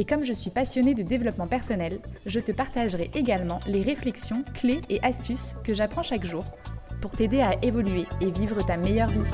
Et comme je suis passionnée de développement personnel, je te partagerai également les réflexions, clés et astuces que j'apprends chaque jour pour t'aider à évoluer et vivre ta meilleure vie.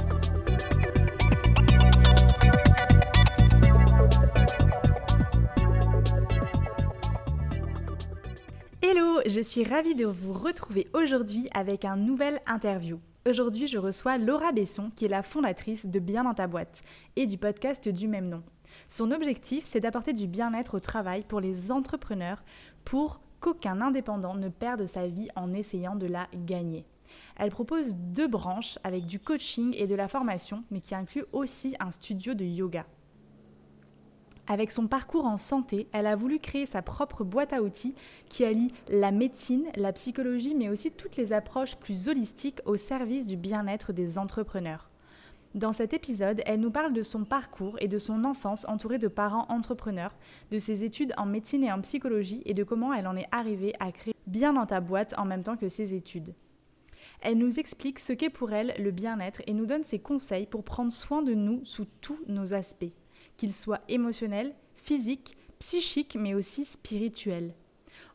Hello, je suis ravie de vous retrouver aujourd'hui avec un nouvel interview. Aujourd'hui, je reçois Laura Besson, qui est la fondatrice de Bien dans ta boîte et du podcast du même nom. Son objectif, c'est d'apporter du bien-être au travail pour les entrepreneurs pour qu'aucun indépendant ne perde sa vie en essayant de la gagner. Elle propose deux branches avec du coaching et de la formation, mais qui inclut aussi un studio de yoga. Avec son parcours en santé, elle a voulu créer sa propre boîte à outils qui allie la médecine, la psychologie, mais aussi toutes les approches plus holistiques au service du bien-être des entrepreneurs. Dans cet épisode, elle nous parle de son parcours et de son enfance entourée de parents entrepreneurs, de ses études en médecine et en psychologie et de comment elle en est arrivée à créer bien dans ta boîte en même temps que ses études. Elle nous explique ce qu'est pour elle le bien-être et nous donne ses conseils pour prendre soin de nous sous tous nos aspects, qu'ils soient émotionnels, physiques, psychiques mais aussi spirituels.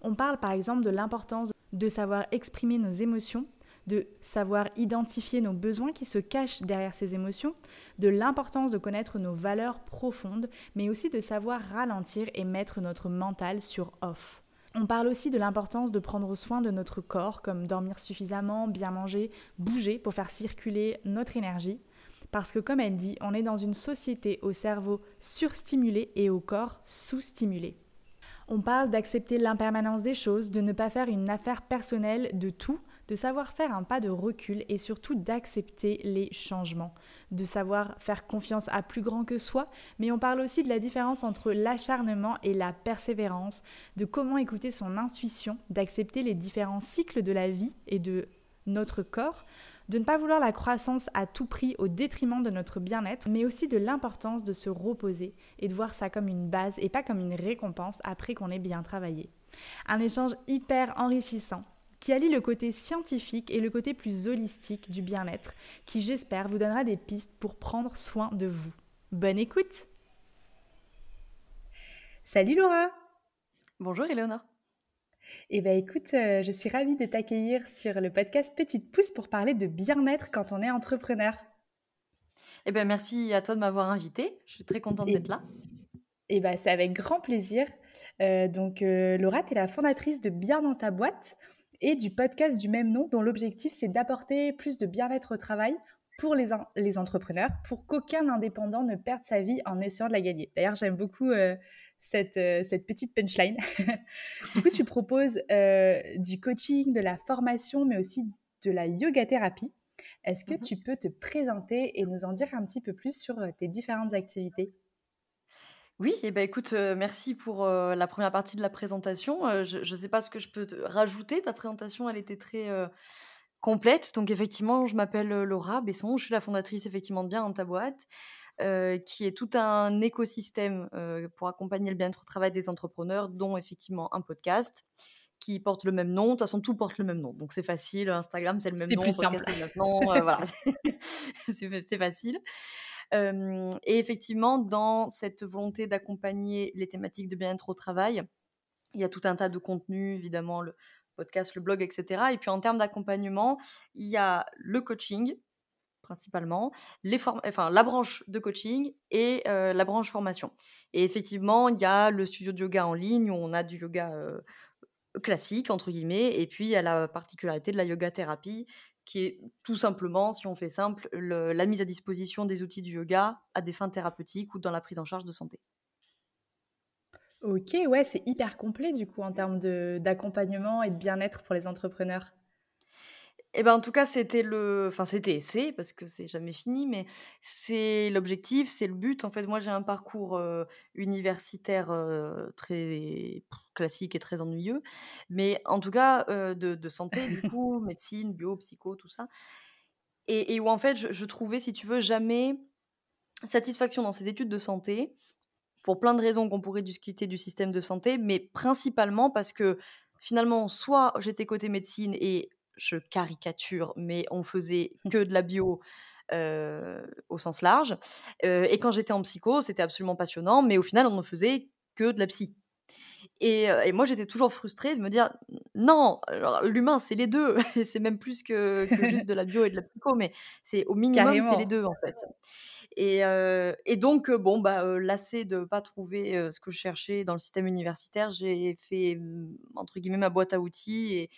On parle par exemple de l'importance de savoir exprimer nos émotions, de savoir identifier nos besoins qui se cachent derrière ces émotions, de l'importance de connaître nos valeurs profondes, mais aussi de savoir ralentir et mettre notre mental sur off. On parle aussi de l'importance de prendre soin de notre corps, comme dormir suffisamment, bien manger, bouger pour faire circuler notre énergie. Parce que comme elle dit, on est dans une société au cerveau surstimulé et au corps sous-stimulé. On parle d'accepter l'impermanence des choses, de ne pas faire une affaire personnelle de tout, de savoir faire un pas de recul et surtout d'accepter les changements, de savoir faire confiance à plus grand que soi, mais on parle aussi de la différence entre l'acharnement et la persévérance, de comment écouter son intuition, d'accepter les différents cycles de la vie et de notre corps, de ne pas vouloir la croissance à tout prix au détriment de notre bien-être, mais aussi de l'importance de se reposer et de voir ça comme une base et pas comme une récompense après qu'on ait bien travaillé. Un échange hyper enrichissant qui allie le côté scientifique et le côté plus holistique du bien-être, qui j'espère vous donnera des pistes pour prendre soin de vous. Bonne écoute Salut Laura Bonjour Eleonore eh bien écoute, euh, je suis ravie de t'accueillir sur le podcast Petite Pousse pour parler de bien-être quand on est entrepreneur. Eh bien merci à toi de m'avoir invitée, je suis très contente d'être là. Eh bien c'est avec grand plaisir. Euh, donc euh, Laura, tu es la fondatrice de Bien dans ta boîte et du podcast du même nom dont l'objectif c'est d'apporter plus de bien-être au travail pour les, les entrepreneurs, pour qu'aucun indépendant ne perde sa vie en essayant de la gagner. D'ailleurs, j'aime beaucoup euh, cette, euh, cette, petite punchline. du coup, tu proposes euh, du coaching, de la formation, mais aussi de la yoga thérapie. Est-ce que mmh tu peux te présenter et nous en dire un petit peu plus sur tes différentes activités? Oui, et eh ben, écoute, merci pour, la première partie de la présentation. je ne sais pas ce que je peux te rajouter. Ta présentation, elle était très, complète. Donc effectivement, je m'appelle, Laura Besson. Je suis la fondatrice effectivement de Bien dans ta boîte, qui est tout un écosystème, pour accompagner le bien-être au travail des entrepreneurs, dont effectivement un podcast qui porte le même nom. De toute façon, tout porte le même nom. Donc c'est facile. Instagram, c'est le même C'est nom. plus simple. c'est le même nom. voilà, c'est facile et effectivement, dans cette volonté d'accompagner les thématiques de bien-être au travail, il y a tout un tas de contenus, évidemment, le podcast, le blog, etc. Et puis en termes d'accompagnement, il y a le coaching, principalement, les enfin, la branche de coaching et la branche formation. Et effectivement, il y a le studio de yoga en ligne où on a du yoga classique, entre guillemets, et puis il y a la particularité de la yoga thérapie qui est tout simplement, si on fait simple, la mise à disposition des outils du yoga à des fins thérapeutiques ou dans la prise en charge de santé. Ok, ouais, c'est hyper complet du coup en termes d'accompagnement et de bien-être pour les entrepreneurs. Et ben, en tout cas, c'était le enfin, c'était c'est parce que c'est jamais fini, mais c'est l'objectif, c'est le but. En fait, moi, j'ai un parcours, universitaire, très classique et très ennuyeux, mais en tout cas, de de santé du coup, médecine, bio, psycho, tout ça et et où en fait, je je trouvais, si tu veux, jamais satisfaction dans ces études de santé, pour plein de raisons qu'on pourrait discuter du système de santé, mais principalement parce que finalement, soit j'étais côté médecine et je caricature, mais on faisait que de la bio, au sens large, et quand j'étais en psycho, c'était absolument passionnant, mais au final, on ne faisait que de la psy et moi, j'étais toujours frustrée de me dire: «Non, l'humain, c'est les 2 et c'est même plus que que juste de la bio et de la psycho, mais c'est au minimum, c'est les. 2 en fait». Et donc bon, bah, lassée de pas trouver, ce que je cherchais dans le système universitaire, j'ai fait, mmh, entre guillemets «ma boîte à outils» et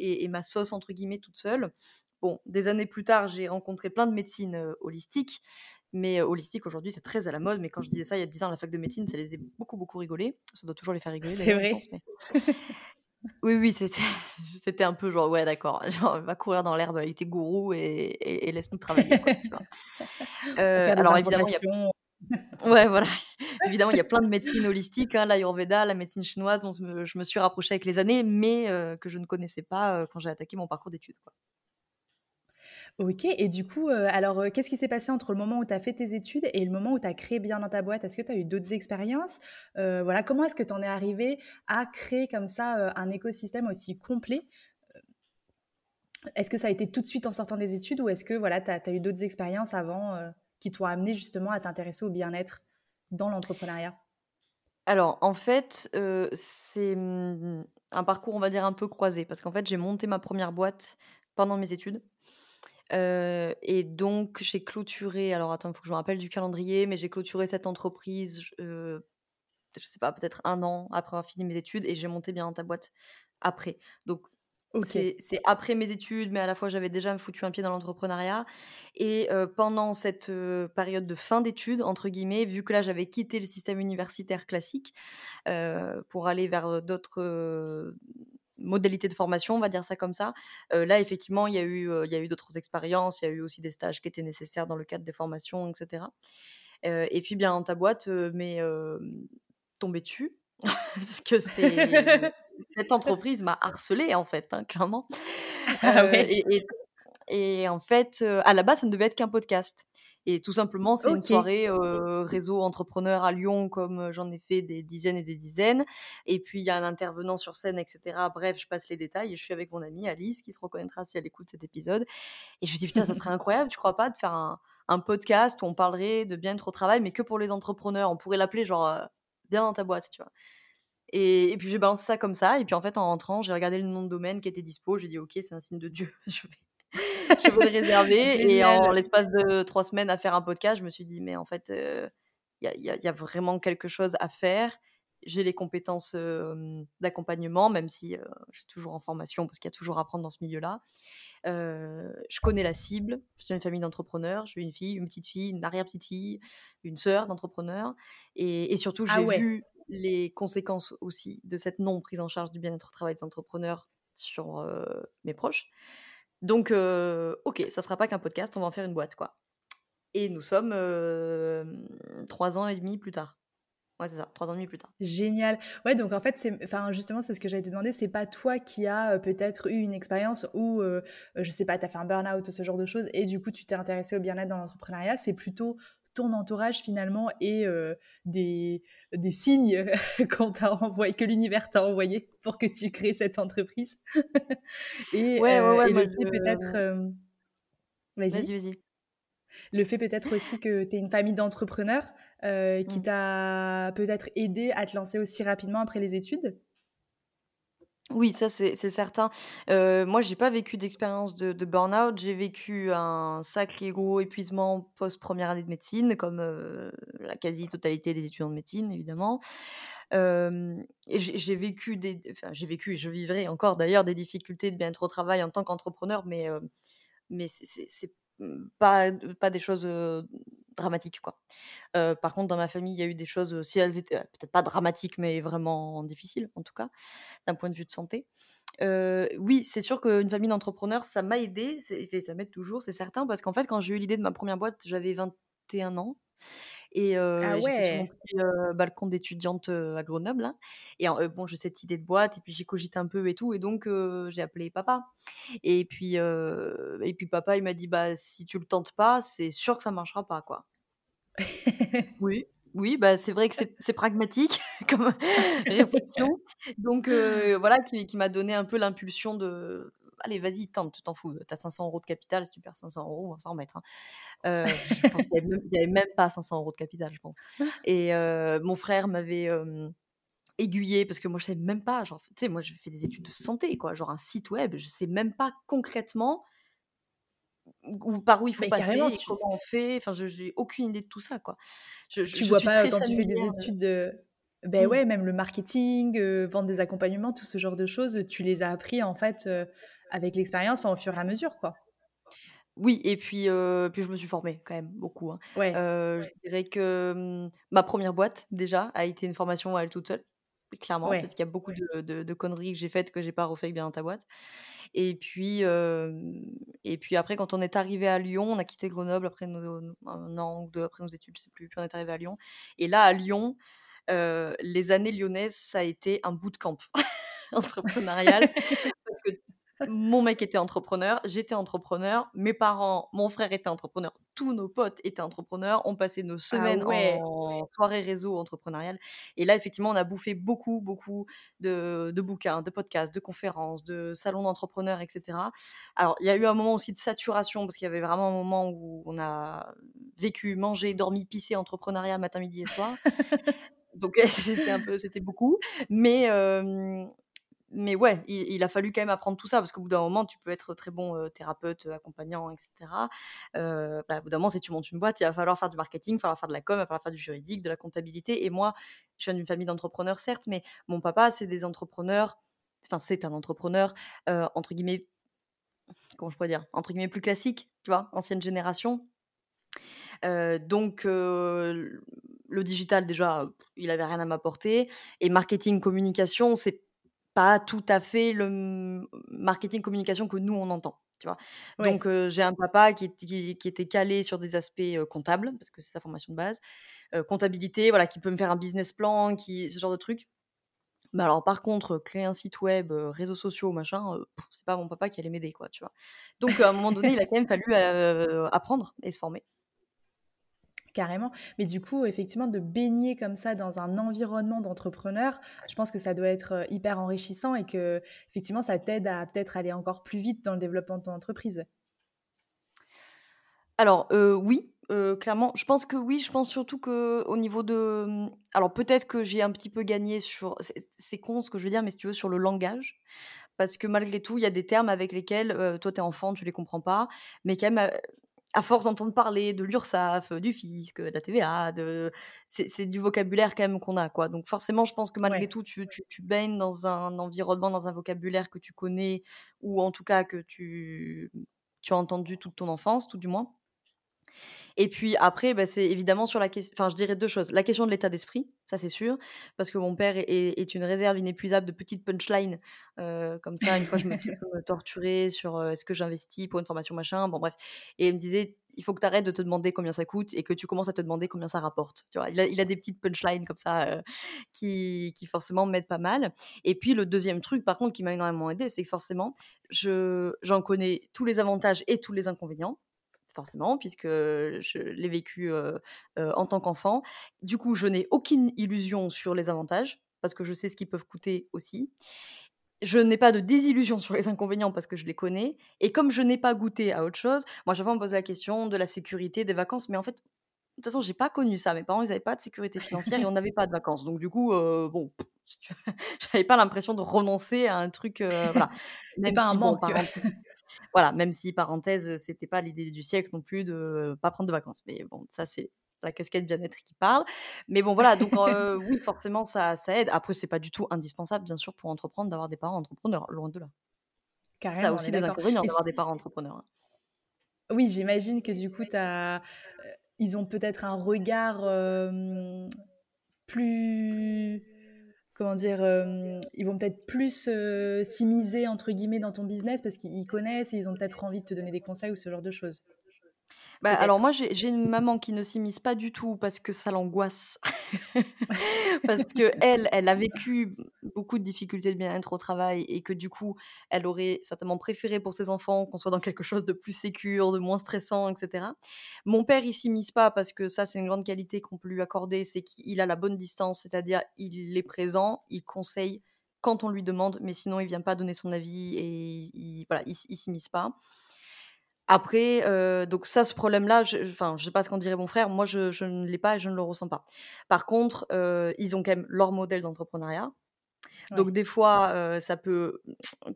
et et «ma sauce» entre guillemets toute seule. Bon, des années plus tard, j'ai rencontré plein de médecine, heu, holistique, mais heu, holistique aujourd'hui, c'est très à la mode, mais quand je disais ça il y a 10 ans à la fac de médecine, ça les faisait beaucoup, beaucoup rigoler. Ça doit toujours les faire rigoler C'est vrai. pense, mais oui, oui, c'était un peu genre: «Ouais d'accord, genre va courir dans l'herbe avec tes gourous et et et laisse-nous travailler quoi», tu vois? Heu, Faire des alors évidemment, il y a. Ouais, voilà. Évidemment, il y a plein de médecines holistiques, hein, l'ayurveda, la médecine chinoise dont je me suis rapprochée avec les années, mais heu, que je ne connaissais pas, heu, quand j'ai attaqué mon parcours d'études. OK et du coup, heu, alors, qu'est-ce qui s'est passé entre le moment où tu as fait tes études et le moment où tu as créé Bien dans ta boîte? Est-ce que tu as eu d'autres expériences? Voilà, comment est-ce que tu en es arrivé à créer comme ça, un écosystème aussi complet? Est-ce que ça a été tout de suite en sortant des études ou est-ce que voilà, tu as eu d'autres expériences avant, qui t'ont amené justement à t'intéresser au bien-être dans l'entrepreneuriat? Alors en fait, heu, c'est, mmh, un parcours, on va dire, un peu croisé parce qu'en fait, j'ai monté ma première boîte pendant mes études, heu et donc j'ai clôturé alors attends, il faut que je me rappelle du calendrier, mais j'ai clôturé cette entreprise, heu, je sais pas, peut-être un an après avoir fini mes études et j'ai monté Bien ta boîte après. Donc C'est après mes études, mais à la fois j'avais déjà foutu un pied dans l'entrepreneuriat et pendant cette, période de «fin d'études» entre guillemets, vu que là j'avais quitté le système universitaire classique, pour aller vers, d'autres, modalités de formation, on va dire ça comme ça. Là effectivement il y a eu, eu d'autres expériences, il y a eu aussi des stages qui étaient nécessaires dans le cadre des formations et cetera. Heu et puis bien ta boîte, heu, m'est, hem, tombée dessus parce que c'est cette entreprise m'a harcelée en fait, hein, clairement. Ah ouais. et et et en fait, heu, à la base, ça ne devait être qu'un podcast et tout simplement, c'est une soirée, heu, réseau entrepreneur à Lyon comme, j'en ai fait des dizaines et des dizaines et puis il y a un intervenant sur scène et cetera. Bref, je passe les détails et je suis avec mon amie Alice qui se reconnaîtra si elle écoute cet épisode et je lui dis: «Putain, ça serait incroyable, tu crois pas, de faire un un podcast où on parlerait de bien-être au travail, mais que pour les entrepreneurs?» on pourrait l'appeler genre, «Bien dans ta boîte», tu vois? Et et puis j'ai balancé ça comme ça et puis en fait en rentrant, j'ai regardé le nom de domaine qui était dispo, j'ai dit: «OK, c'est un signe de Dieu, je vais je vais le réserver» et en l'espace de 3 semaines à faire un podcast, je me suis dit: «Mais en fait, heu, il y a il y a il y a vraiment quelque chose à faire». J'ai les compétences, d'accompagnement, même si, je suis toujours en formation parce qu'il y a toujours à apprendre dans ce milieu-là. Je connais la cible, je suis une famille d'entrepreneurs, j'ai une fille, une petite fille, une arrière-petite fille, une sœur d'entrepreneur et et surtout Ah j'ai ouais. vu les conséquences aussi de cette non prise en charge du bien-être au travail des entrepreneurs sur, mes proches. Donc OK, ça sera pas qu'un podcast, on va en faire une boîte, quoi et nous sommes, 3 ans et demi plus tard. Ouais, c'est ça, 3 ans et demi plus tard. Génial. Ouais, donc en fait, c'est enfin, justement, c'est ce que j'allais te demander, c'est pas toi qui as, heu, peut-être eu une expérience où, heu heu, je sais pas, tu as fait un burn-out ou ce genre de choses et du coup, tu t'es intéressé au bien-être dans l'entrepreneuriat. C'est plutôt ton entourage finalement et heu, des des signes qu'on t'a envoyé que l'univers t'a envoyé pour que tu crées cette entreprise et Ouais, ouais, ouais, et le fait peut-être, je vas-y, vas-y? Le fait peut-être aussi que tu aies une famille d'entrepreneurs, heu, qui Mmh. t'a peut-être aidé à te lancer aussi rapidement après les études? Oui, ça c'est certain. Heu, moi, j'ai pas vécu d'expérience de de burn-out. J'ai vécu un sacré gros épuisement post première année de médecine, comme, heu, la quasi-totalité des étudiants de médecine, évidemment. Et j'ai vécu des enfin, j'ai vécu et je vivrai encore d'ailleurs des difficultés de bien-être au travail en tant qu'entrepreneur, mais, heu, mais c'est pas pas des choses, dramatique, quoi. Par contre, dans ma famille, il y a eu des choses, si elles étaient peut-être pas dramatiques, mais vraiment difficiles, en tout cas, d'un point de vue de santé. Oui, c'est sûr qu'une famille d'entrepreneurs, ça m'a et ça m'aide toujours, c'est certain, parce qu'en fait, quand j'ai eu l'idée de ma première boîte, j'avais 21 ans et Ah heu, j'étais sur mon ouais! petit, balcon d'étudiante, à Grenoble, là et bon, j'ai cette idée de boîte et puis j'ai cogité un peu et tout et donc j'ai appelé papa et puis, et puis papa, il m'a dit: «Bah, si tu le tentes pas, c'est sûr que ça marchera pas, quoi». Oui, oui, bah, c'est vrai que c'est pragmatique comme réflexion. Donc voilà, qui qui m'a donné un peu l'impulsion de: «Allez, vas-y, tente, tu t'en fous, tu as 500 € de capital, si tu perds 500 €, on va s'en remettre, hein». Heu, je pense qu'il y avait même avait pas 500 € de capital, je pense et mon frère m'avait, hem, aiguillée parce que moi, je savais même pas, genre, tu sais, moi, j'ai fait des études de santé, quoi, genre un site web, je sais même pas concrètement ou par où il faut Mais passer carrément, et tu comment on fait, enfin, je j'ai aucune idée de tout ça, quoi. Je je tu je vois suis pas quand tu fais des études, heu, beh, mmh. ouais, même le marketing, vendre des accompagnements, tout ce genre de choses, tu les as appris, en fait, avec l'expérience, enfin, au fur et à mesure, quoi? Oui et puis, puis je me suis formée quand même beaucoup, hein. Ouais. Je dirais que, mmh, ma première boîte déjà a été une formation à elle toute seule, clairement, parce qu'il y a beaucoup de de de conneries que j'ai faites que j'ai pas refait Bien dans ta boîte. Et puis, et puis après quand on est arrivé à Lyon, on a quitté Grenoble après nos 1 an ou 2 après nos études, je sais plus, puis on est arrivé à Lyon. Et là à Lyon, les années lyonnaises, ça a été un bootcamp entrepreneurial mon mec était entrepreneur, j'étais entrepreneur, mes parents, mon frère était entrepreneur, tous nos potes étaient entrepreneurs. On passait nos Ah semaines ouais! en soirée réseau entrepreneuriale et là, effectivement, on a bouffé beaucoup, beaucoup de de bouquins, de podcasts, de conférences, de salons d'entrepreneurs et cetera. Alors, il y a eu un moment aussi de saturation parce qu'il y avait vraiment un moment où on a vécu, mangé, dormi, pissé entrepreneuriat matin, midi et soir. Donc c'était un peu c'était beaucoup mais mais ouais, il a fallu quand même apprendre tout ça parce qu'au bout d'un moment, tu peux être très bon, heu, thérapeute, heu, accompagnant et cetera. Heu, bah, au bout d'un moment, si tu montes une boîte, il va falloir faire du marketing, il va falloir faire de la com, il va falloir faire du juridique, de la comptabilité et moi, je viens d'une famille d'entrepreneurs certes, mais mon papa, c'est des entrepreneurs enfin, c'est un entrepreneur, entre guillemets comment je pourrais dire? Entre guillemets «plus classique», tu vois? Ancienne génération. Donc le digital déjà, il avait rien à m'apporter et marketing, communication, c'est pas tout à fait le marketing, communication que nous on entend, tu vois? Donc j'ai un papa qui qui qui était calé sur des aspects, comptables, parce que c'est sa formation de base, comptabilité, voilà, qui peut me faire un business plan, qui ce genre de trucs. Mais alors par contre, créer un site web, réseaux sociaux, machin, c'est pas mon papa qui allait m'aider, quoi, tu vois? Donc à un moment donné, il a quand même fallu, apprendre et se former. Carrément. Mais du coup, effectivement, de baigner comme ça dans un environnement d'entrepreneurs, je pense que ça doit être, heu, hyper enrichissant et qu'effectivement, ça t'aide à peut-être aller encore plus vite dans le développement de ton entreprise. Alors, heu, oui, heu, clairement, je pense que oui, je pense surtout qu'au niveau de, mmh, alors peut-être que j'ai un petit peu gagné sur c'est con ce que je veux dire, mais si tu veux sur le langage, parce que malgré tout, il y a des termes avec lesquels, toi tu es enfant, tu les comprends pas, mais quand même, à force d'entendre parler de l'URSSAF, du fisc, de la TVA, de c'est du vocabulaire quand même qu'on a, quoi. Donc forcément, je pense que malgré Ouais. tout, tu tu tu baignes dans un environnement, dans un vocabulaire que tu connais ou en tout cas que tu tu as entendu toute ton enfance, tout du moins. Et puis après, bah, c'est évidemment sur la ques enfin, je dirais 2 choses. La question de l'état d'esprit, ça c'est sûr, parce que mon père est une réserve inépuisable de petites punchlines, comme ça. Une fois, je me torturer sur, est-ce que j'investis pour une formation machin, bon bref et il me disait: «Il faut que tu arrêtes de te demander combien ça coûte et que tu commences à te demander combien ça rapporte». Tu vois? Il a il a des petites punchlines comme ça, qui qui forcément m'aident pas mal et puis le 2e truc par contre qui m'a énormément aidée, c'est que forcément je j'en connais tous les avantages et tous les inconvénients. Forcément, puisque, je l'ai vécu, en tant qu'enfant. Du coup, je n'ai aucune illusion sur les avantages, parce que je sais ce qu'ils peuvent coûter aussi. Je n'ai pas de désillusion sur les inconvénients parce que je les connais et comme je n'ai pas goûté à autre chose, moi, fois, on me la question de la sécurité, des vacances, mais en fait, de toute façon, j'ai pas connu ça. Mes parents, ils avaient pas de sécurité financière et on n'avait pas de vacances. Donc du coup, heu, bon, j'avais pas l'impression de renoncer à un truc, voilà. Même pas un bon, manque. parenthèse voilà, même si parenthèse, c'était pas l'idée du siècle non plus de pas prendre de vacances. Mais bon, ça, c'est la casquette bien-être qui parle. Mais bon, voilà, donc oui, forcément, ça ça aide. Après, c'est pas du tout indispensable, bien sûr, pour entreprendre, d'avoir des parents entrepreneurs, loin de là. Ça a Carrément, on est aussi des inconvénients d'avoir des parents entrepreneurs, hein. oui, j'imagine que du coup, as, ils ont peut-être un regard plus comment dire, ils vont peut-être plus s'immiser entre guillemets dans ton business parce qu'ils connaissent et ils ont peut-être envie de te donner des conseils ou ce genre de choses. Bah, alors moi, j'ai une maman qui ne s'immisce pas du tout parce que ça l'angoisse. Parce qu'elle, elle a vécu beaucoup de difficultés de bien-être au travail et que du coup, elle aurait certainement préféré pour ses enfants qu'on soit dans quelque chose de plus sécure, de moins stressant, etc. Mon père, il s'immisce pas parce que ça, c'est une grande qualité qu'on peut lui accorder, c'est qu'il a la bonne distance, c'est-à-dire il est présent, il conseille quand on lui demande, mais sinon il vient pas donner son avis et il, voilà, il, il s'immisce pas. Après, euh, donc ça, ce problème-là, je enfin, je sais pas ce qu'en dirait mon frère, moi je je ne l'ai pas et je ne le ressens pas. Par contre, euh, ils ont quand même leur modèle d'entrepreneuriat. Donc des fois, euh, ça peut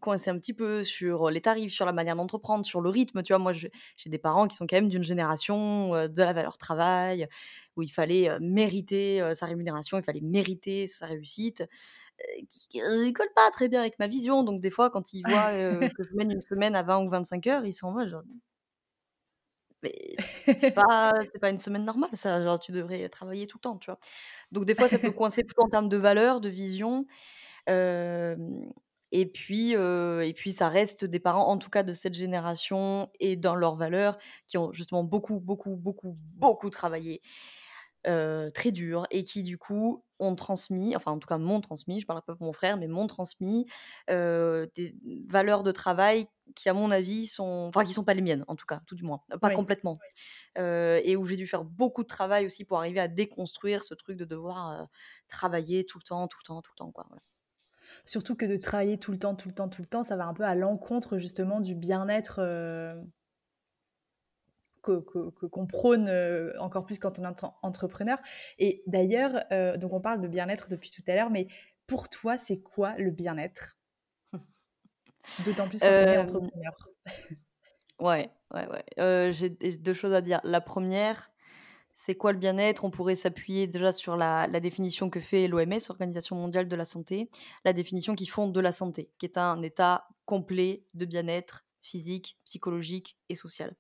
coincer un petit peu sur les tarifs, sur la manière d'entreprendre, sur le rythme. Tu vois, moi, j'ai des parents qui sont quand même d'une génération de la valeur travail, où il fallait mériter sa rémunération, il fallait mériter sa réussite, qui ne colle pas très bien avec ma vision. Donc des fois, quand ils voient que je mène une semaine à 20 ou 25 heures, ils sont en mode genre, mais c'est pas c'est pas une semaine normale ça, genre tu devrais travailler tout le temps, tu vois? Donc des fois ça peut coincer plutôt en termes de valeurs, de vision, et puis, et puis ça reste des parents, en tout cas de cette génération et dans leurs valeurs, qui ont justement beaucoup, beaucoup, beaucoup, beaucoup travaillé, très dur et qui du coup ont transmis, enfin en tout cas m'ont transmis, je parle pas pour mon frère, mais m'ont transmis, des valeurs de travail qui à mon avis sont enfin qui sont pas les miennes en tout cas, tout du moins, pas complètement. et où j'ai dû faire beaucoup de travail aussi pour arriver à déconstruire ce truc de devoir, travailler tout le temps, tout le temps, tout le temps, quoi, Surtout que de travailler tout le temps, tout le temps, tout le temps, ça va un peu à l'encontre justement du bien-être qu'on prône euh, encore plus quand on est entrepreneur. Et d'ailleurs, euh, donc on parle de bien-être depuis tout à l'heure, mais pour toi, c'est quoi le bien-être? D'autant plus quand on est euh, entrepreneur. ouais, ouais, ouais. J'ai deux choses à dire. La première, c'est quoi le bien-être? On pourrait s'appuyer déjà sur la, la, définition que fait l'OMS, Organisation mondiale de la santé, la définition qui font de la santé, qui est un état complet de bien-être physique, psychologique et social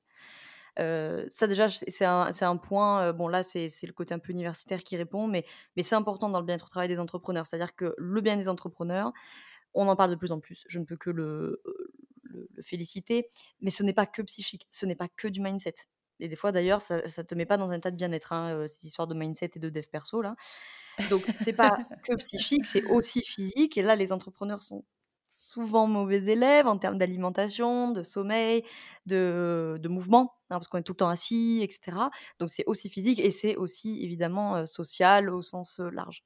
ça déjà, c'est un, un, point, bon là c'est le côté un peu universitaire qui répond, mais, mais c'est important dans le bien-être au travail des entrepreneurs. C'est-à-dire que le bien des entrepreneurs, on en parle de plus en plus, je ne peux que le, le, féliciter, mais ce n'est pas que psychique, ce n'est pas que du mindset. Et des fois d'ailleurs, ça ne te met pas dans un état de bien-être, hein, cette histoire de mindset et de dev perso là. Donc c'est pas que psychique, c'est aussi physique. Et là, les entrepreneurs sont souvent mauvais élèves en termes d'alimentation, de sommeil, de, de mouvement, parce qu'on est tout le temps assis, etc. Donc c'est aussi physique et c'est aussi évidemment social au sens large.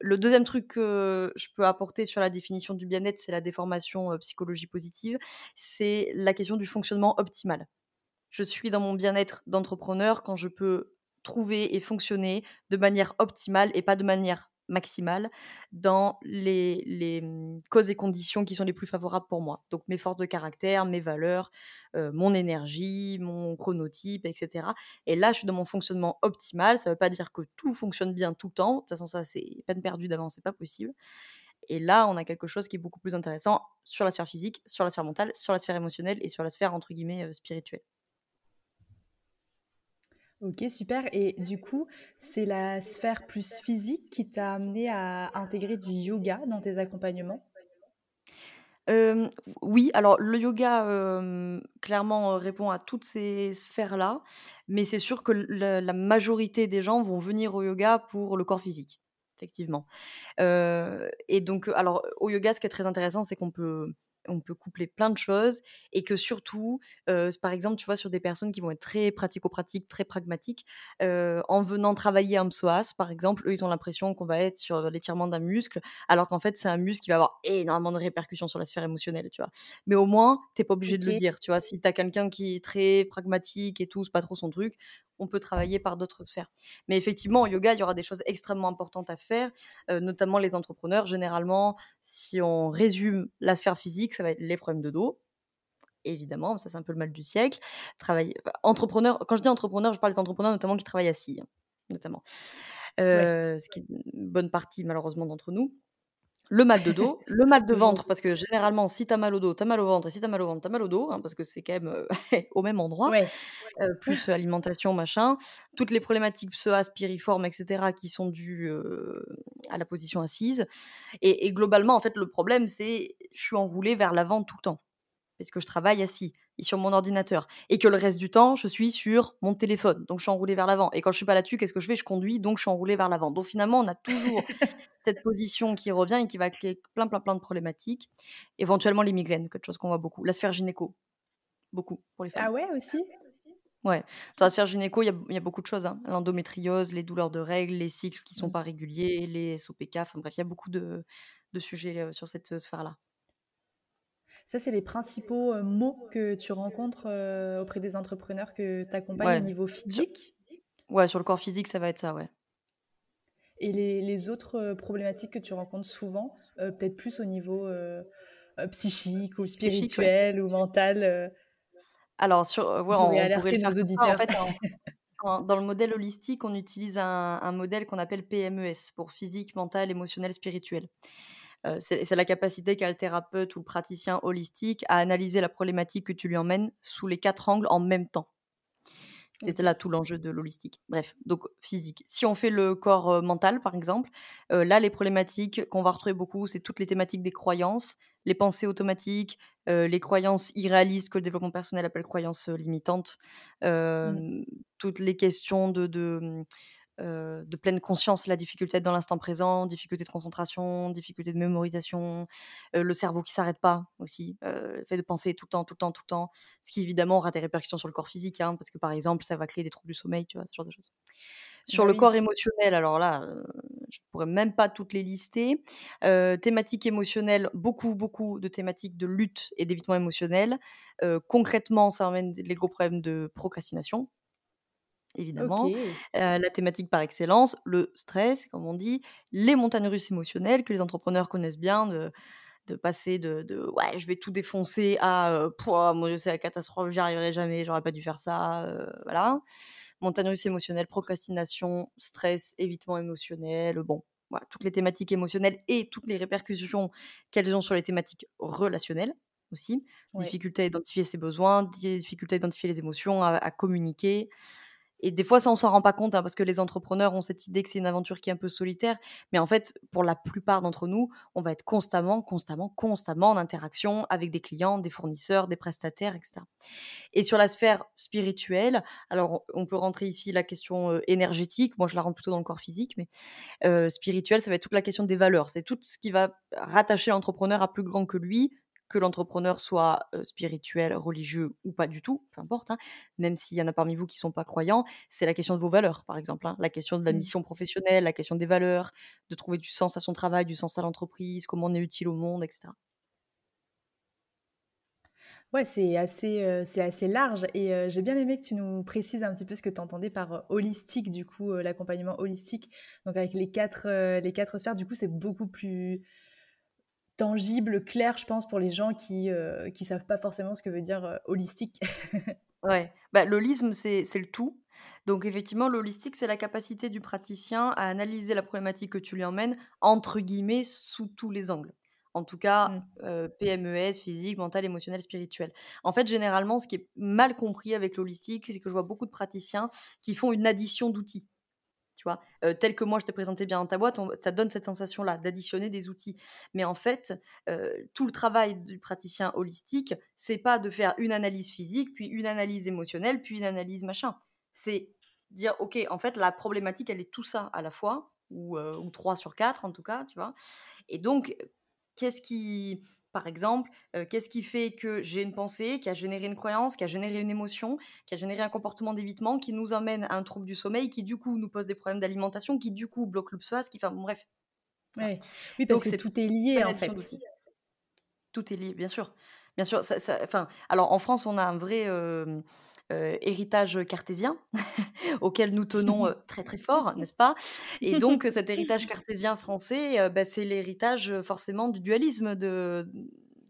Le deuxième truc que je peux apporter sur la définition du bien-être, c'est la déformation psychologie positive, c'est la question du fonctionnement optimal. Je suis dans mon bien-être d'entrepreneur quand je peux trouver et fonctionner de manière optimale et pas de manière maximale dans les, mmh, causes et conditions qui sont les plus favorables pour moi. Donc mes forces de caractère, mes valeurs, mon énergie, mon chronotype, etc. Et là, je suis dans mon fonctionnement optimal. Ça ne veut pas dire que tout fonctionne bien tout le temps. De toute façon, ça, c'est peine perdue d'avance, c'est pas possible. Et là, on a quelque chose qui est beaucoup plus intéressant sur la sphère physique, sur la sphère mentale, sur la sphère émotionnelle et sur la sphère, entre guillemets, spirituelle. Ok, super. Et du coup, c'est la sphère plus physique qui t'a amené à intégrer du yoga dans tes accompagnements? Oui, alors le yoga, clairement, répond à toutes ces sphères-là, mais c'est sûr que la majorité des gens vont venir au yoga pour le corps physique, effectivement. et donc, alors au yoga, ce qui est très intéressant, c'est qu'on peut on peut coupler plein de choses et que surtout, par exemple, tu vois, sur des personnes qui vont être très pratico-pratiques, très pragmatiques, en venant travailler un psoas, par exemple, eux, ils ont l'impression qu'on va être sur l'étirement d'un muscle, alors qu'en fait, c'est un muscle qui va avoir énormément de répercussions sur la sphère émotionnelle, tu vois. Mais au moins, t'es pas obligé de le dire, tu vois. Si tu as quelqu'un qui est très pragmatique et tout, c'est pas trop son truc, on peut travailler par d'autres sphères. Mais effectivement, au yoga, il y aura des choses extrêmement importantes à faire, notamment les entrepreneurs. Généralement, si on résume la sphère physique, ça va être les problèmes de dos. Évidemment, ça c'est un peu le mal du siècle. Travailler, entrepreneur, quand je dis entrepreneur, je parle des entrepreneurs notamment qui travaillent assis, notamment. Ce qui est une bonne partie malheureusement d'entre nous. Le mal de dos, le mal de ventre, parce que généralement, si tu as mal au dos, tu as mal au ventre, et si tu as mal au ventre, tu as mal au dos, hein, parce que c'est quand même euh, au même endroit, Ouais. euh, plus alimentation, machin. Toutes les problématiques psoas, piriformes, etc., qui sont dues euh, à la position assise. Et, et globalement, en fait, le problème, c'est je suis enroulée vers l'avant tout le temps, parce que je travaille assis et sur mon ordinateur, et que le reste du temps, je suis sur mon téléphone, donc je suis enroulée vers l'avant. Et quand je suis pas là-dessus, qu'est-ce que je fais? Je conduis, donc je suis enroulée vers l'avant. Donc finalement, on a toujours cette position qui revient et qui va créer plein, plein, plein de problématiques. Éventuellement les migraines, quelque chose qu'on voit beaucoup. La sphère gynéco, beaucoup pour les femmes. Ah ouais, aussi? Ouais, dans la sphère gynéco, il y a, il y a beaucoup de choses. hein. L'endométriose, les douleurs de règles, les cycles qui sont Mmh. pas réguliers, les SOPK, enfin bref, il y a beaucoup de, de sujets euh, sur cette euh, sphère-là. Ça, c'est les principaux euh, mots que tu rencontres euh, auprès des entrepreneurs que tu accompagnes au niveau Sur, physique? ouais, sur le corps physique, ça va être ça, ouais. Et les, les autres euh, problématiques que tu rencontres souvent, euh, peut-être plus au niveau euh, euh, psychique ou Psychique, ouais. spirituel ou mental, euh, Alors, sur, euh, ouais, on pourrait on, pourrait alerter le faire nos comme ça. En auditeurs. fait, en- en- dans le modèle holistique, on utilise un, un modèle qu'on appelle PMES, pour physique, mental, émotionnel, spirituel. Euh, c'est la capacité qu'a le thérapeute ou le praticien holistique à analyser la problématique que tu lui emmènes sous les quatre angles en même temps. C'était Ok. là tout l'enjeu de l'holistique. Bref, donc physique. Si on fait le corps euh, mental, par exemple, euh, là, les problématiques qu'on va retrouver beaucoup, c'est toutes les thématiques des croyances, les pensées automatiques, euh, les croyances irréalistes que le développement personnel appelle croyances limitantes, euh, Mm. toutes les questions de, de, euh, de pleine conscience, la difficulté d'être dans l'instant présent, difficulté de concentration, difficulté de mémorisation, euh, le cerveau qui s'arrête pas aussi, euh, le fait de penser tout le temps, tout le temps, tout le temps, ce qui évidemment aura des répercussions sur le corps physique, hein, parce que par exemple, ça va créer des troubles du sommeil, tu vois, ce genre de choses. Sur le corps émotionnel, alors là, je pourrais même pas toutes les lister. Thématiques émotionnelles, beaucoup, beaucoup de thématiques de lutte et d'évitement émotionnel. Concrètement, ça amène les gros problèmes de procrastination, évidemment. Ok. Euh, la thématique par excellence, le stress, comme on dit, les montagnes russes émotionnelles que les entrepreneurs connaissent bien, de, de passer de, de, ouais, je vais tout défoncer à euh, Pouah, mon Dieu, c'est la catastrophe, j'y arriverai jamais, j'aurais pas dû faire ça, euh, voilà. Montagne russe émotionnelle, procrastination, stress, évitement émotionnel, bon, voilà, toutes les thématiques émotionnelles et toutes les répercussions qu'elles ont sur les thématiques relationnelles aussi. Ouais. Difficulté à identifier ses besoins, difficulté à identifier les émotions, à, à communiquer. Et des fois, ça, on s'en rend pas compte, hein, parce que les entrepreneurs ont cette idée que c'est une aventure qui est un peu solitaire. Mais en fait, pour la plupart d'entre nous, on va être constamment, constamment, constamment en interaction avec des clients, des fournisseurs, des prestataires, etc. Et sur la sphère spirituelle, alors on peut rentrer ici la question énergétique. Moi, je la rentre plutôt dans le corps physique, mais euh, spirituel, ça va être toute la question des valeurs. C'est tout ce qui va rattacher l'entrepreneur à plus grand que lui, que l'entrepreneur soit euh, spirituel, religieux ou pas du tout, peu importe, hein, même s'il y en a parmi vous qui ne sont pas croyants, c'est la question de vos valeurs, par exemple, hein, la question de la Mm. mission professionnelle, la question des valeurs, de trouver du sens à son travail, du sens à l'entreprise, comment on est utile au monde, etc. Ouais, c'est assez, euh, c'est assez large et euh, j'ai bien aimé que tu nous précises un petit peu ce que tu entendais par euh, holistique, du coup, l'accompagnement holistique. Donc avec les quatre, les quatre sphères, du coup, c'est beaucoup plus tangible, clair, je pense, pour les gens qui ne savent pas forcément ce que veut dire euh, holistique. Ouais, bah, l'holisme, c'est c'est le tout. Donc effectivement, l'holistique, c'est la capacité du praticien à analyser la problématique que tu lui emmènes, entre guillemets, sous tous les angles. En tout cas, Mm. euh, PMES, physique, mental, émotionnel, spirituel. En fait, généralement, ce qui est mal compris avec l'holistique, c'est que je vois beaucoup de praticiens qui font une addition d'outils. Tu vois, euh, tel que moi je t'ai présenté bien dans ta boîte, on- ça donne cette sensation-là d'additionner des outils. Mais en fait, euh, tout le travail du praticien holistique, c'est pas de faire une analyse physique, puis une analyse émotionnelle, puis une analyse machin. C'est dire, ok, en fait, la problématique, elle est tout ça à la fois, ou, euh, ou trois sur quatre en tout cas, tu vois? Et donc, qu'est-ce qui, par exemple, euh, qu'est-ce qui fait que j'ai une pensée qui a généré une croyance, qui a généré une émotion, qui a généré un comportement d'évitement, qui nous amène à un trouble du sommeil, qui du coup nous pose des problèmes d'alimentation, qui du coup bloque le psoas, qui, enfin bon, bref. Voilà. Ouais. Oui, parce Donc, que tout est lié, en fait. Tout est lié, bien sûr. Bien sûr. Ça, alors, en France, on a un vrai euh, euh, héritage cartésien auquel nous tenons euh, très très fort, n'est-ce pas? Et donc, cet héritage cartésien français, euh, bah, c'est l'héritage euh, forcément du dualisme de,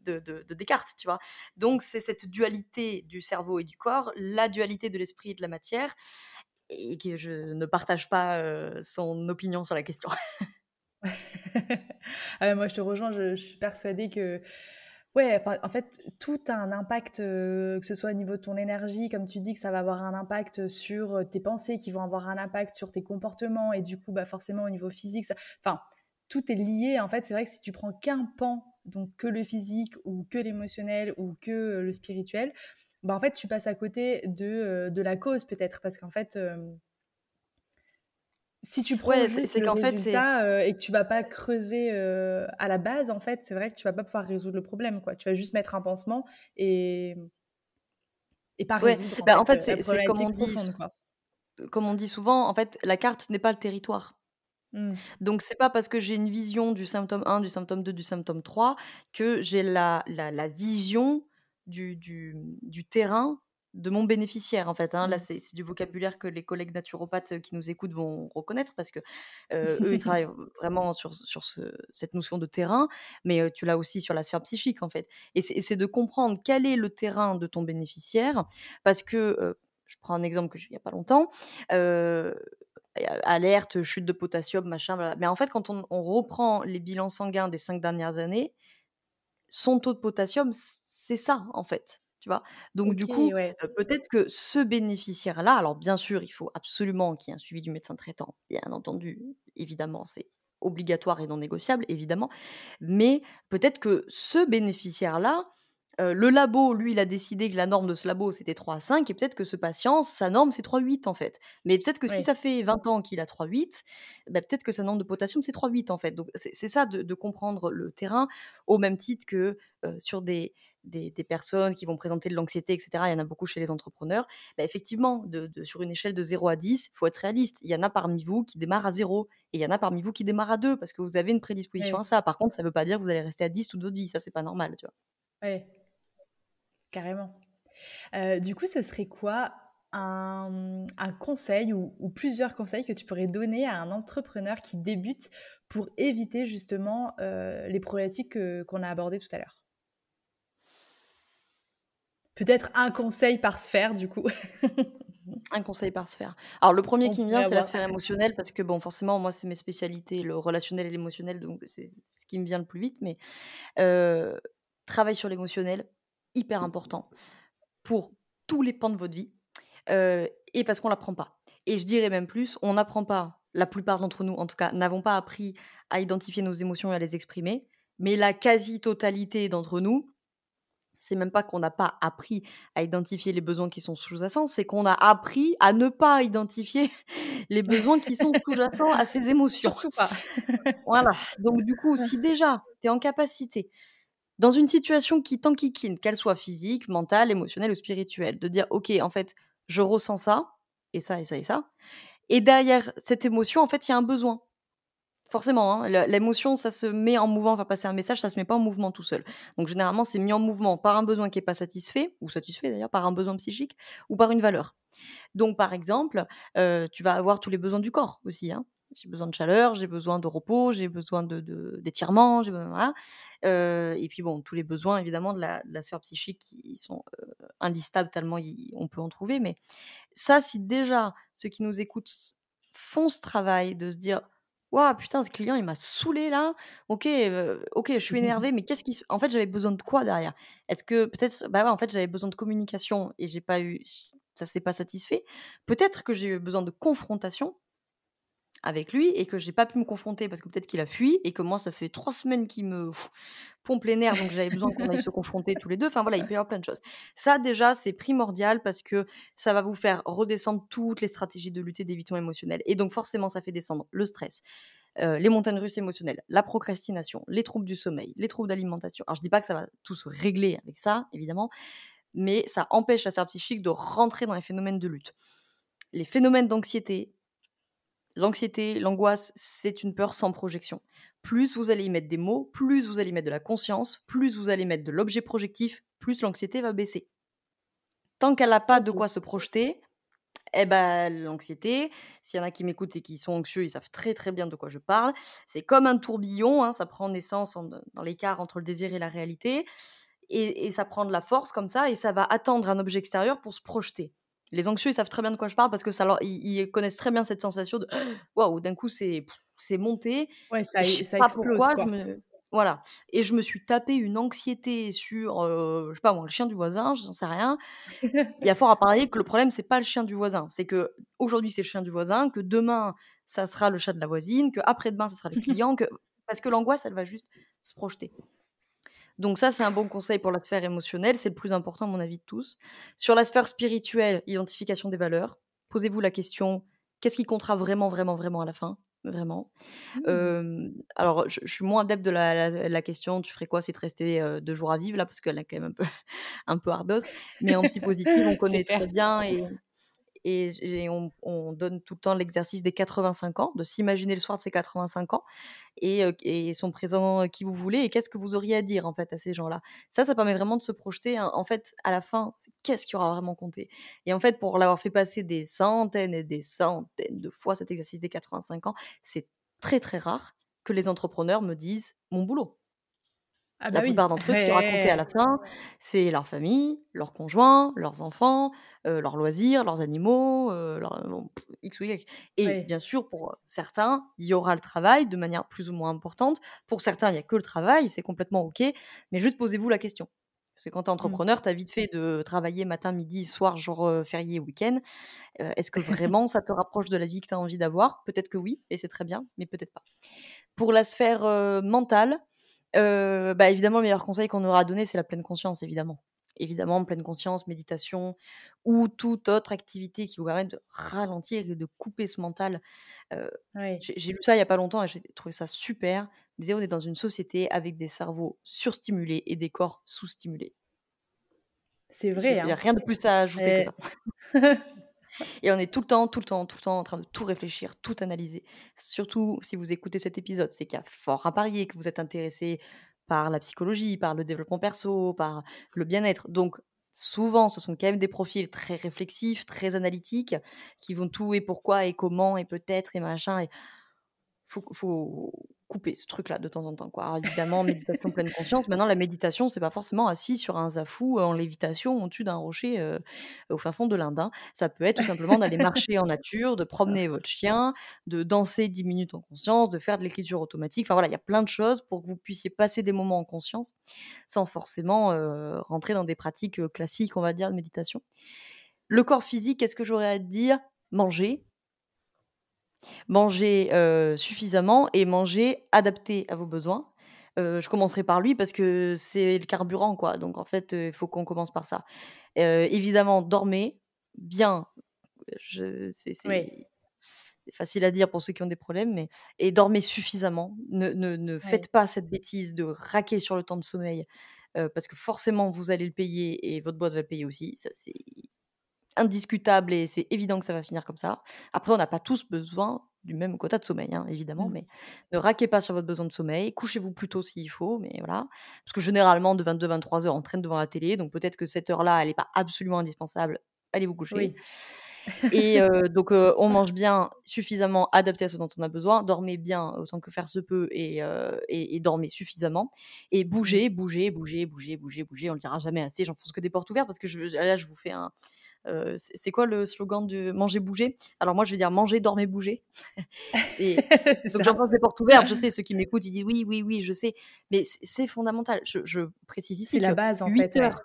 de, de- de Descartes, tu vois? Donc, c'est cette dualité du cerveau et du corps, la dualité de l'esprit et de la matière, et que je ne partage pas euh, son opinion sur la question. Ah moi, je te rejoins, je, je suis persuadée que Ouais, en fait, tout a un impact, euh, que ce soit au niveau de ton énergie, comme tu dis, que ça va avoir un impact sur euh, tes pensées, qui vont avoir un impact sur tes comportements, et du coup, bah, forcément, au niveau physique, enfin, tout est lié. En fait, c'est vrai que si tu prends qu'un pan, donc que le physique, ou que l'émotionnel, ou que euh, le spirituel, bah, en fait, tu passes à côté de, de la cause, peut-être, parce qu'en fait, si tu prends juste le résultat fait, et que tu vas pas creuser à la base, en fait, c'est vrai que tu vas pas pouvoir résoudre le problème. Quoi. Tu vas juste mettre un pansement et, et pas résoudre en, bah, fait, c'est comme on dit, comme on dit souvent, en fait, la carte n'est pas le territoire. Mmh. Donc c'est pas parce que j'ai une vision du symptôme 1, du symptôme 2, du symptôme 3 que j'ai la, la, la, vision du, du, du terrain de mon bénéficiaire en fait. Hein. Là, mmh. c'est du vocabulaire que les collègues naturopathes qui nous écoutent vont reconnaître parce que eux, ils travaillent vraiment sur, sur cette notion de terrain, mais tu l'as aussi sur la sphère psychique en fait. Et c'est de comprendre quel est le terrain de ton bénéficiaire parce que, je prends un exemple que j'ai il n'y a pas longtemps, alerte, chute de potassium, machin, mais en fait, quand on, on reprend les bilans sanguins des cinq dernières années, son taux de potassium, c'est ça en fait tu vois? Donc du coup, peut-être que ce bénéficiaire-là, alors bien sûr, il faut absolument qu'il y ait un suivi du médecin traitant, bien entendu, évidemment, c'est obligatoire et non négociable, évidemment, mais peut-être que ce bénéficiaire-là, le labo, lui, il a décidé que la norme de ce labo, c'était 3 à 5, et peut-être que ce patient, sa norme, c'est 3,8 en fait. Mais peut-être que si ça fait 20 ans qu'il a 3,8, bah, peut-être que sa norme de potassium, c'est 3,8 en fait. Donc c'est ça de, comprendre le terrain, au même titre que sur des, des, personnes qui vont présenter de l'anxiété, etc. Il y en a beaucoup chez les entrepreneurs. Bah, effectivement, de, sur une échelle de 0 à 10, il faut être réaliste. Il y en a parmi vous qui démarrent à 0 et il y en a parmi vous qui démarrent à 2 parce que vous avez une prédisposition à ça. Par contre, ça ne veut pas dire que vous allez rester à 10 toute votre vie. Ça, c'est pas normal, tu vois. Oui, carrément. Euh, du coup, ce serait quoi un, conseil ou, plusieurs conseils que tu pourrais donner à un entrepreneur qui débute pour éviter justement euh, les problématiques qu'on a abordées tout à l'heure? Peut-être un conseil par sphère, du coup. un conseil par sphère. Alors, le premier qui me vient, c'est la sphère émotionnelle, parce que, bon, forcément, moi, c'est mes spécialités, le relationnel et l'émotionnel, donc c'est ce qui me vient le plus vite. Mais euh, travail sur l'émotionnel, hyper important pour tous les pans de votre vie, euh, et parce qu'on l'apprend pas. Et je dirais même plus, on n'apprend pas, la plupart d'entre nous, en tout cas, n'avons pas appris à identifier nos émotions et à les exprimer, mais la quasi-totalité d'entre nous, c'est même pas qu'on n'a pas appris à identifier les besoins qui sont sous-jacents, c'est qu'on a appris à ne pas identifier les besoins qui sont sous-jacents à ces émotions. Surtout pas. voilà. Donc du coup, si déjà tu es en capacité, dans une situation qui t'enquiquine, qu'elle soit physique, mentale, émotionnelle ou spirituelle, de dire, OK, en fait, je ressens ça, et ça, et ça, et ça. Et derrière cette émotion, en fait, il y a un besoin. Forcément, hein, l'émotion, ça se met en mouvement, va passer un message, ça se met pas en mouvement tout seul. Donc généralement, c'est mis en mouvement par un besoin qui est pas satisfait, ou satisfait d'ailleurs, par un besoin psychique, ou par une valeur. Donc par exemple, euh, tu vas avoir tous les besoins du corps aussi. Hein. J'ai besoin de chaleur, j'ai besoin de repos, j'ai besoin d'étirement, de, voilà. Euh, et puis bon, tous les besoins évidemment de la, sphère psychique qui sont euh, inlistables tellement on peut en trouver. Mais ça, si déjà ceux qui nous écoutent font ce travail de se dire Waouh, putain, ce client, il m'a saoulé là. OK, OK, je suis énervée, mais qu'est-ce qui en fait, j'avais besoin de quoi derrière? Est-ce que peut-être bah, ouais, en fait, j'avais besoin de communication et j'ai pas eu ça s'est pas satisfait. Peut-être que j'ai eu besoin de confrontation avec lui et que j'ai pas pu me confronter parce que peut-être qu'il a fui et que moi ça fait trois semaines qu'il me pompe les nerfs donc j'avais besoin qu'on aille se confronter tous les deux. Enfin voilà, il peut y avoir plein de choses. Ça déjà c'est primordial parce que ça va vous faire redescendre toutes les stratégies de lutte et d'évitement émotionnel et donc forcément ça fait descendre le stress. Euh, les montagnes russes émotionnelles, la procrastination, les troubles du sommeil, les troubles d'alimentation. Alors je dis pas que ça va tout se régler avec ça, évidemment, mais ça empêche la cerveau psychique de rentrer dans les phénomènes de lutte. Les phénomènes d'anxiété, L'anxiété, l'angoisse, c'est une peur sans projection. Plus vous allez y mettre des mots, plus vous allez mettre de la conscience, plus vous allez mettre de l'objet projectif, plus l'anxiété va baisser. Tant qu'elle n'a pas de quoi se projeter, eh ben, l'anxiété, s'il y en a qui m'écoutent et qui sont anxieux, ils savent très très bien de quoi je parle. C'est comme un tourbillon, hein, ça prend naissance dans l'écart entre le désir et la réalité, et, et ça prend de la force comme ça, et ça va attendre un objet extérieur pour se projeter. Les anxieux, ils savent très bien de quoi je parle parce que ça ils, connaissent très bien cette sensation de waouh, d'un coup, c'est c'est monté. Ouais, ça Je é sais ça pas explose, pourquoi, je quoi. me voilà et je me suis tapé une anxiété sur, heu, je sais pas moi, le chien du voisin, j'en sais rien. Il y a fort à parier que le problème, c'est pas le chien du voisin. C'est qu'aujourd'hui, c'est le chien du voisin, que demain, ça sera le chat de la voisine, qu'après-demain, ça sera les clients, que parce que l'angoisse, elle va juste se projeter. Donc ça, c'est un bon conseil pour la sphère émotionnelle, c'est le plus important à mon avis de tous. Sur la sphère spirituelle, identification des valeurs. Posez-vous la question: «Qu'est-ce qui comptera vraiment, vraiment, vraiment à la fin?» vraiment. Mmh. Alors je je suis moins adepte de la la la question: «Tu ferais quoi si tu restais, heu, 2 jours à vivre?» là, parce qu'elle est quand même un peu un peu hardos. Mais en psy positive, on connaît très bien et et on on donne tout le temps l'exercice des 85 ans, de s'imaginer le soir de ses 85 ans et heu, et sont présents qui vous voulez et qu'est-ce que vous auriez à dire, en fait, à ces gens-là? Ça, ça permet vraiment de se projeter, en en fait, à la fin, qu'est-ce qui aura vraiment compté? Et en fait, pour l'avoir fait passer des centaines et des centaines de fois cet exercice des 85 ans, c'est très, très rare que les entrepreneurs me disent: «Mon boulot». Ah bah La oui. plupart d'entre eux, ce qui est raconté à la fin, c'est leur famille, leurs conjoints, leurs enfants, heu, leurs loisirs, leurs animaux, leur bon, X ou Y. Et bien sûr, pour, certains, il y aura le travail de manière plus ou moins importante. Pour certains, il y a que le travail, c'est complètement OK, mais juste posez-vous la question. Parce que quand tu es Mmh. entrepreneur, tu as vite fait de travailler matin, midi, soir, jour, férié, week-end. Est-ce que vraiment ça te rapproche de la vie que tu as envie d'avoir? Peut-être que oui et c'est très bien, mais peut-être pas. Pour la sphère, mentale, heu, bah, évidemment, le meilleur conseil qu'on aura à donner, c'est la pleine conscience, évidemment. Évidemment, pleine conscience, méditation ou toute autre activité qui vous permette de ralentir et de couper ce mental. J'ai lu ça il y a pas longtemps et j'ai trouvé ça super. Il disait: «On est dans une société avec des cerveaux surstimulés et des corps sous-stimulés». C'est vrai, il y a hein. rien de plus à ajouter que ça. Et on est tout le temps, tout le temps, tout le temps en train de tout réfléchir, tout analyser. Surtout si vous écoutez cet épisode, c'est qu'il y a fort à parier que vous êtes intéressé par la psychologie, par le développement perso, par le bien-être. Donc souvent, ce sont quand même des profils très réflexifs, très analytiques, qui vont tout et pourquoi et comment et peut-être et machin et faut couper ce truc-là de temps en temps, quoi. Alors évidemment, méditation pleine conscience. Maintenant, la méditation, c'est pas forcément assis sur un zafou, en lévitation au-dessus d'un rocher, heu, au fin fond de l'Inde, hein. Ça peut être tout simplement d'aller marcher en nature, de promener votre chien, de danser 10 minutes en conscience, de faire de l'écriture automatique. Enfin voilà, il y a plein de choses pour que vous puissiez passer des moments en conscience, sans forcément, heu, rentrer dans des pratiques, classiques, on va dire, de méditation. Le corps physique, qu'est-ce que j'aurais à dire? Manger, Manger, heu, suffisamment et manger adapté à vos besoins. Heu, je commencerai par lui parce que c'est le carburant, quoi, donc en fait, il faut qu'on commence par ça. Heu, évidemment, dormez bien, je c'est facile à dire pour ceux qui ont des problèmes, mais et dormez suffisamment. Ne ne ne faites pas cette bêtise de raquer sur le temps de sommeil, heu, parce que forcément vous allez le payer et votre boîte va le payer aussi. Ça, c'est indiscutable et c'est évident que ça va finir comme ça. Après, on n'a pas tous besoin du même quota de sommeil, hein, évidemment, Mmh. mais ne raquez pas sur votre besoin de sommeil. Couchez-vous plus tôt s'il faut, mais voilà. Parce que généralement, de 22-23 heures, on traîne devant la télé, donc peut-être que cette heure-là, elle n'est pas absolument indispensable. Allez vous coucher. Oui. Et donc on mange bien, suffisamment adapté à ce dont on a besoin, dormez bien autant que faire se peut et et et dormez suffisamment et Mmh. bougez, bougez, bougez, bougez, bougez, bougez, on le dira jamais assez, j'enfonce que des portes ouvertes parce que je là, je vous fais un, c'est c'est quoi le slogan de manger, bouger? Alors moi, je vais dire manger, dormez, bougez et C'est donc ça. j'enfonce des portes ouvertes, je sais, ceux qui m'écoutent, ils disent: «Oui, oui, oui, je sais», mais c'est c'est fondamental. Je je précise C'est ici la que base, en 8 fait, ouais. heures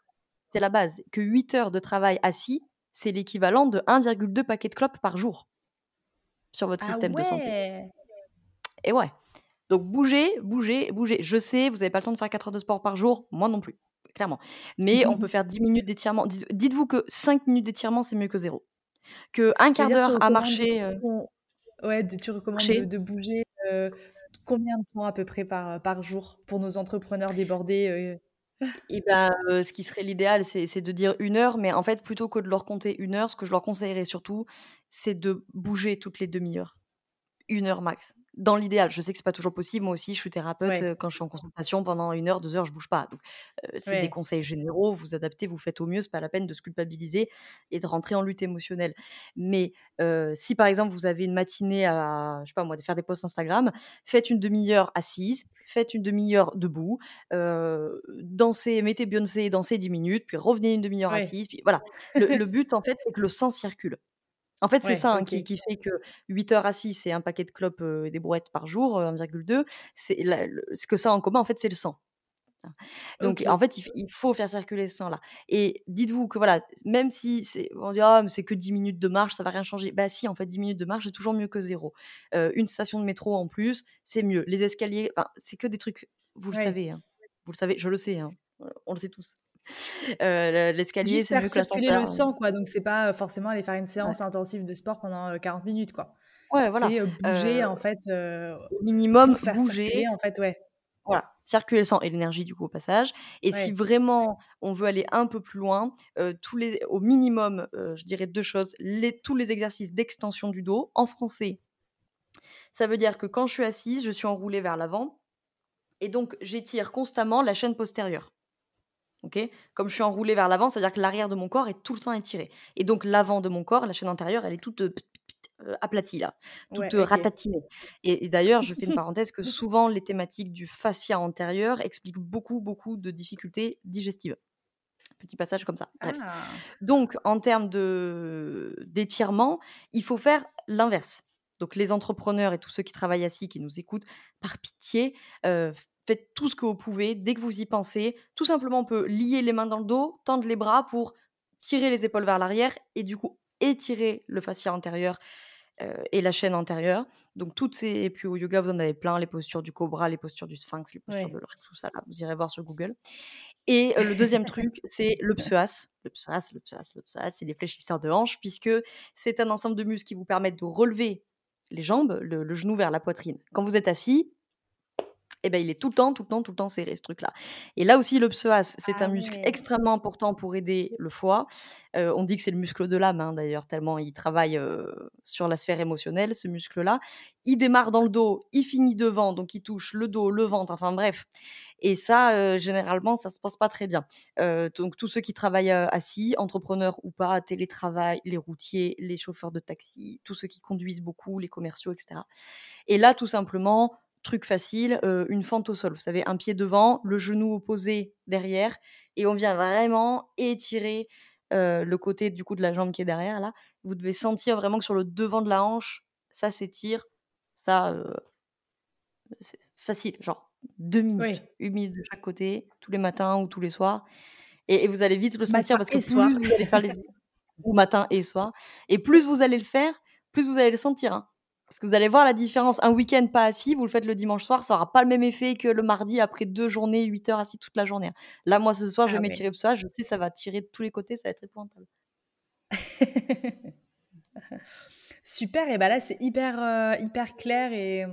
c'est la base, que 8 heures de travail assis, c'est l'équivalent de 1,2 paquet de clopes par jour sur votre Ah système de santé et ouais, donc bougez, bougez, bougez. Je sais, vous avez pas le temps de faire 4 heures de sport par jour, moi non plus, clairement, mais on peut faire 10 minutes d'étirement. Dites dites-vous que 5 minutes d'étirement, c'est mieux que zéro. Que un quart d'heure à marcher, on ouais, tu recommandes de bouger, heu, combien de temps à peu près par, par jour pour nos entrepreneurs débordés, et ben, ce qui serait l'idéal, c'est de dire une heure, mais en fait, plutôt que de leur compter une heure, ce que je leur conseillerais surtout, c'est de bouger toutes les demi-heures. une heure max. Dans l'idéal, je sais que c'est pas toujours possible. Moi aussi, je suis thérapeute, Ouais, quand je suis en consultation pendant une heure, 2 heures, je bouge pas. Donc, c'est des conseils généraux, vous adaptez, vous faites au mieux, c'est pas la peine de se culpabiliser et de rentrer en lutte émotionnelle. Mais, si par exemple vous avez une matinée à, je sais pas moi, de faire des posts Instagram, faites une demi heure assise, faites une demi heure debout, dansez, mettez Beyoncé, dansez 10 minutes, puis revenez une demi heure Ouais. assise, puis voilà. Le le but en fait, c'est que le sang circule. En fait, c'est Ouais, ça, hein, qui fait que 8 heures assis, c'est un paquet de clopes, et des brouettes par jour, heu, 1,2. C'est ce que ça a en commun, en fait, c'est le sang. Donc en fait, il faut faire circuler ce sang-là et dites-vous que voilà, même si c'est on dit: «Ah mais c'est que 10 minutes de marche, ça va rien changer». Bah si, en fait, 10 minutes de marche, c'est toujours mieux que 0. Heu, une station de métro en plus, c'est mieux. Les escaliers, c'est que des trucs vous le savez, hein. Vous le savez, je le sais, hein. On le sait tous. Le l'escalier, c'est mieux que circuler le l'ascenseur. sang quoi, donc c'est pas, heu, forcément aller faire une Ouais. séance intensive de sport pendant, heu, 40 minutes quoi. Ouais, voilà. C'est, bouger en fait, au minimum faire bouger circuler en fait ouais. Voilà, circuler le sang et l'énergie du coup au passage et si vraiment on veut aller un peu plus loin, tous les au minimum, je dirais 2 choses, les tous les exercices d'extension du dos. En français ça veut dire que quand je suis assise, je suis enroulée vers l'avant et donc j'étire constamment la chaîne postérieure. Comme je suis enroulée vers l'avant, ça veut dire que l'arrière de mon corps est tout le temps étiré et donc l'avant de mon corps, la chaîne antérieure, elle est toute, heu, heu, aplatie là, toute, Ouais, OK. ratatinée et et d'ailleurs, je fais une parenthèse que souvent les thématiques du fascia antérieur expliquent beaucoup, beaucoup de difficultés digestives. Petit passage comme ça, bref. Ah! Donc en termes d'étirement, il faut faire l'inverse. Donc les entrepreneurs et tous ceux qui travaillent assis, qui nous écoutent, par pitié, faites tout ce que vous pouvez dès que vous y pensez. Tout simplement, on peut lier les mains dans le dos, tendre les bras pour tirer les épaules vers l'arrière et du coup étirer le fascia antérieur, heu, et la chaîne antérieure. Donc toutes ces et puis au yoga, vous en avez plein, les postures du cobra, les postures du sphinx, les postures de l'arc, tout ça là, vous irez voir sur Google et heu, le deuxième truc, c'est le psoas. Le psoas, le psoas, le psoas, c'est les fléchisseurs de hanches puisque c'est un ensemble de muscles qui vous permettent de relever les jambes, le le genou vers la poitrine. Quand vous êtes assis et bah, il est tout le temps, tout le temps, tout le temps serré ce truc-là et là aussi le psoas, c'est un Ah muscle ouais! extrêmement important pour aider le foie. Heu, on dit que c'est le muscle de l'âme, hein, d'ailleurs, tellement il travaille, heu, sur la sphère émotionnelle, ce muscle-là. Il démarre dans le dos, il finit devant, donc il touche le dos, le ventre, enfin bref et ça, heu, généralement, ça se passe pas très bien. Donc tous ceux qui travaillent, assis, entrepreneurs ou pas, télétravail, les routiers, les chauffeurs de taxi, tous ceux qui conduisent beaucoup, les commerciaux et cetera et là, tout simplement, truc facile, heu, une fente au sol. Vous savez, un pied devant, le genou opposé derrière et on vient vraiment étirer, heu, le côté du coup de la jambe qui est derrière là. Vous devez sentir vraiment que sur le devant de la hanche, ça s'étire. Ça, heu, c'est facile, genre 2 minutes, Oui. 1 minute de chaque côté, tous les matins ou tous les soirs et et vous allez vite le sentir Matin parce que et soir. plus vous allez faire les ou matin et soir et plus vous allez le faire, plus vous allez le sentir, hein. Parce que vous allez voir la différence. Un week-end pas assis, vous le faites le dimanche soir, ça aura pas le même effet que le mardi après 2 journées, 8 heures assis toute la journée, hein. Là, moi, ce soir, je vais Ah m'étirer ouais. le psoas, je sais, ça va tirer de tous les côtés, ça va être épouvantable. Super et bah, là, c'est hyper, heu, hyper clair et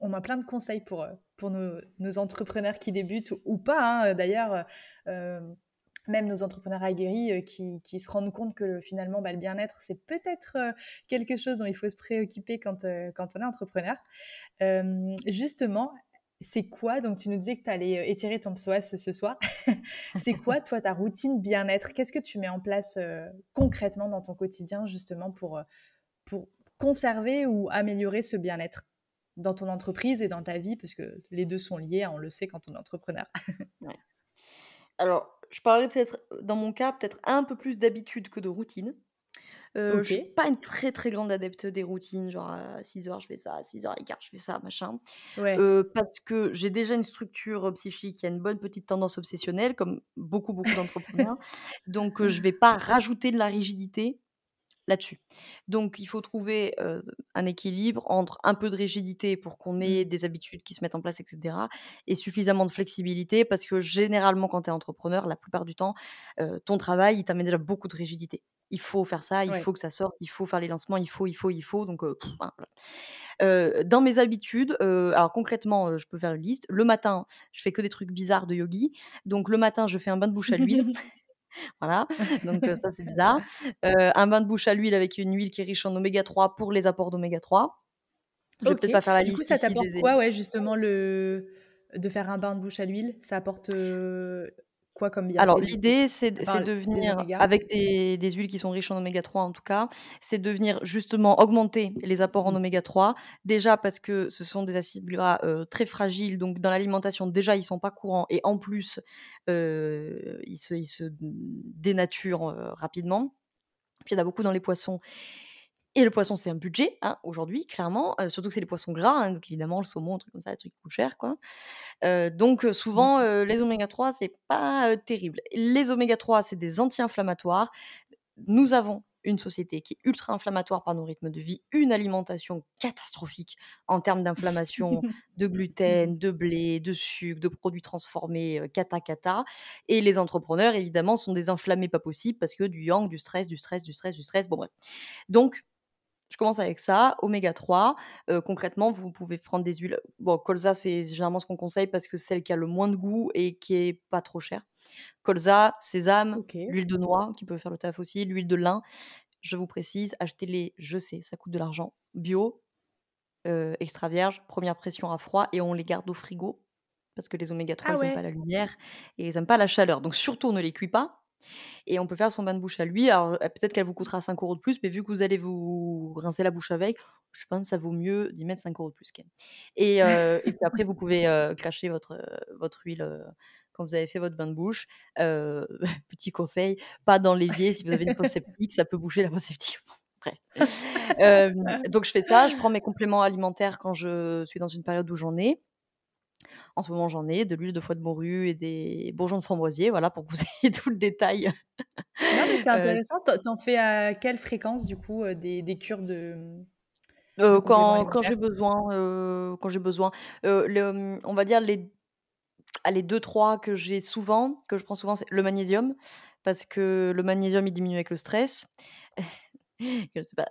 on a plein de conseils pour, heu, pour nos nos entrepreneurs qui débutent ou ou pas, hein, d'ailleurs, heu, hem, même nos entrepreneurs aguerris, heu, qui se rendent compte que finalement, bah, le bien-être, c'est peut-être, heu, quelque chose dont il faut se préoccuper quand, quand on est entrepreneur. Justement, c'est quoi donc tu nous disais que tu allais, étirer ton psoas ce soir. C'est quoi, toi, ta routine bien-être? Qu'est-ce que tu mets en place, concrètement dans ton quotidien justement pour, conserver ou améliorer ce bien-être? Dans ton entreprise et dans ta vie, parce que les 2 sont liés, hein, on le sait quand on est entrepreneur. Ouais. Alors, je parlerai peut-être, heu, dans mon cas, peut-être un peu plus d'habitude que de routine. Heu, je suis pas une très, très grande adepte des routines, genre à 6:00 je fais ça, à 6:15 je fais ça, machin. Ouais. Heu, parce que j'ai déjà une structure, heu, psychique qui a une bonne petite tendance obsessionnelle comme beaucoup, beaucoup d'entrepreneurs. Donc, heu, je vais pas rajouter de la rigidité là-dessus. Donc il faut trouver, un équilibre entre un peu de rigidité pour qu'on ait Mmh. des habitudes qui se mettent en place et cetera et suffisamment de flexibilité parce que généralement quand tu es entrepreneur, la plupart du temps, ton travail, il t'amène déjà beaucoup de rigidité. Il faut faire ça, il Ouais. faut que ça sorte, il faut faire les lancements, il faut, il faut, il faut donc voilà. Dans mes habitudes, alors concrètement, je peux faire une liste. Le matin, je fais que des trucs bizarres de yogi. Donc le matin, je fais un bain de bouche à l'huile. Voilà, donc ça c'est bizarre. Un bain de bouche à l'huile avec une huile qui est riche en oméga 3 pour les apports d'oméga 3. Je vais peut-être pas faire la Du coup, liste ça t'apporte des quoi, ouais, justement, le de faire un bain de bouche à l'huile? Ça apporte, quoi comme Alors bienfait, l'idée, c'est de venir avec des des huiles qui sont riches en oméga 3 en tout cas, c'est de venir justement augmenter les apports en oméga 3. Déjà parce que ce sont des acides gras, très fragiles, donc dans l'alimentation, déjà, ils sont pas courants et en plus, ils se ils se dénaturent, rapidement. Puis il y en a beaucoup dans les poissons et le poisson, c'est un budget, hein, aujourd'hui, clairement, heu, surtout que c'est des poissons gras, hein, donc évidemment, le saumon, un truc comme ça, des trucs qui coûtent cher, quoi. Heu, donc souvent, Mmh heu, les oméga 3, c'est pas, terrible. Les oméga 3, c'est des anti-inflammatoires. Nous avons une société qui est ultra inflammatoire par nos rythmes de vie, une alimentation catastrophique en termes d'inflammation, de gluten, de blé, de sucre, de produits transformés, cata, cata et les entrepreneurs, évidemment, sont des inflammés pas possibles parce que du yang, du stress, du stress, du stress, du stress, bon bref. Donc je commence avec ça, oméga 3. Heu, concrètement, vous pouvez prendre des huiles bon, colza, c'est généralement ce qu'on conseille parce que c'est celle qui a le moins de goût et qui est pas trop chère. Colza, sésame, l'huile de noix qui peut faire le taf aussi, l'huile de lin. Je vous précise, achetez-les, je sais, ça coûte de l'argent, bio, extra vierge, première pression à froid et on les garde au frigo parce que les oméga 3, Ah ils aiment ouais? pas la lumière et ils aiment pas la chaleur. Donc surtout, on ne les cuit pas et on peut faire son bain de bouche à lui. Alors, heu, peut-être qu'elle vous coûtera 5 euros de plus, mais vu que vous allez vous rincer la bouche avec, je pense que ça vaut mieux d'y mettre 5 euros de plus quand même. Et puis après vous pouvez, heu, cracher votre, votre huile, quand vous avez fait votre bain de bouche. Petit conseil, pas dans l'évier, si vous avez une fosse septique, ça peut boucher la fosse septique. Donc je fais ça, je prends mes compléments alimentaires quand je suis dans une période où j'en ai. En ce moment, j'en ai, de l'huile de foie de morue et des bourgeons de framboisier, voilà, pour que vous ayez tout le détail. Non, mais c'est Heu intéressant. Tu en tu en fais à quelle fréquence, du coup, heu, des des cures de, compléments quand j'ai besoin, quand j'ai besoin. Le, on va dire les allez 2-3 que j'ai souvent, que je prends souvent, c'est le magnésium, parce que le magnésium, il diminue avec le stress. Je suis pas,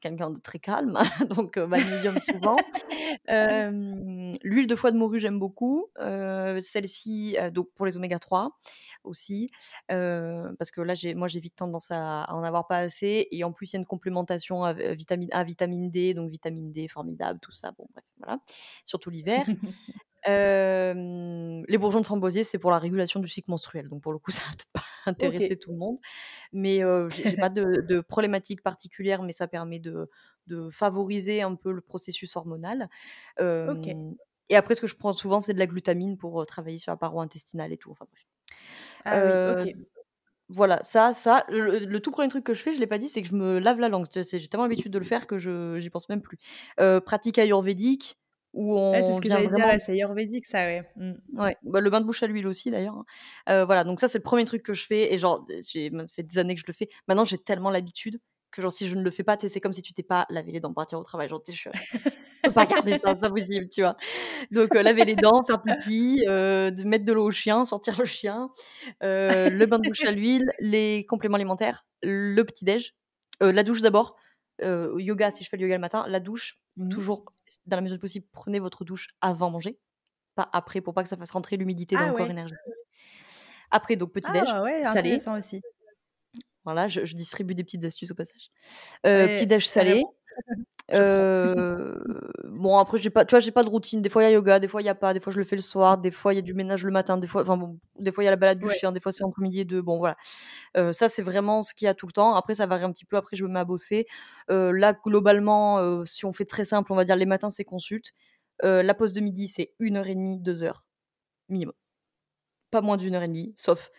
quelqu'un de très calme, donc heu, magnésium souvent. L'huile de foie de morue, j'aime beaucoup. Celle-ci, donc pour les oméga 3 aussi, parce que là, j'ai moi, j'ai vite tendance à à en avoir pas assez et en plus, il y a une complémentation av heu, vitamine A, vitamine D, donc vitamine D formidable, tout ça, bon bref, voilà, surtout l'hiver. Les bourgeons de framboisier, c'est pour la régulation du cycle menstruel, donc pour le coup, ça va peut-être pas intéresser tout le monde, mais heu, j'ai pas de de problématique particulière, mais ça permet de de favoriser un peu le processus hormonal. Et après ce que je prends souvent, c'est de la glutamine pour, travailler sur la paroi intestinale et tout, enfin bref. Ah oui, voilà, ça ça, le le tout 1er truc que je fais, je l'ai pas dit, c'est que je me lave la langue. J'ai tellement l'habitude de le faire que je j'y pense même plus. Pratique ayurvédique où Ouais, c'est ce que j'allais dire, vraiment ouais, c'est ayurvédique ça, ouais. Ouais, bah, le bain de bouche à l'huile aussi d'ailleurs, hein. Heu, voilà, donc ça, c'est le 1er truc que je fais et genre, j'ai ça fait des années que je le fais. Maintenant, j'ai tellement l'habitude que genre si je ne le fais pas, c'est comme si tu t'es pas lavé les dents pour partir au travail. Genre, je peux pas garder ça, c'est pas possible, tu vois? Donc heu, laver les dents, faire pipi, de mettre de l'eau au chien, sortir le chien, le bain de bouche à l'huile, les compléments alimentaires, le petit déj, heu, la douche d'abord, yoga si je fais le yoga le matin, la douche, Mmh mh. toujours dans la mesure du possible, prenez votre douche avant manger, pas après pour pas que ça fasse rentrer l'humidité dans Ah le corps énergétique. Après donc petit déj, Ah ouais, salé. intéressant aussi. Voilà, je je distribue des petites astuces au passage. Heu, petit déj salé. Heu, bon après j'ai pas tu vois, j'ai pas de routine. Des fois il y a yoga, des fois il y a pas, des fois je le fais le soir, des fois il y a du ménage le matin, des fois enfin bon, des fois il y a la balade du Ouais. chien, des fois c'est entre midi et 2, bon voilà. Heu, ça c'est vraiment ce qu'il y a tout le temps. Après ça varie un petit peu, après je me mets à bosser. Heu, là globalement, si on fait très simple, on va dire les matins c'est consulte. La pause de midi, c'est 1 heure et demie, 2 heures, minimum. Pas moins d'1 heure et demie, sauf,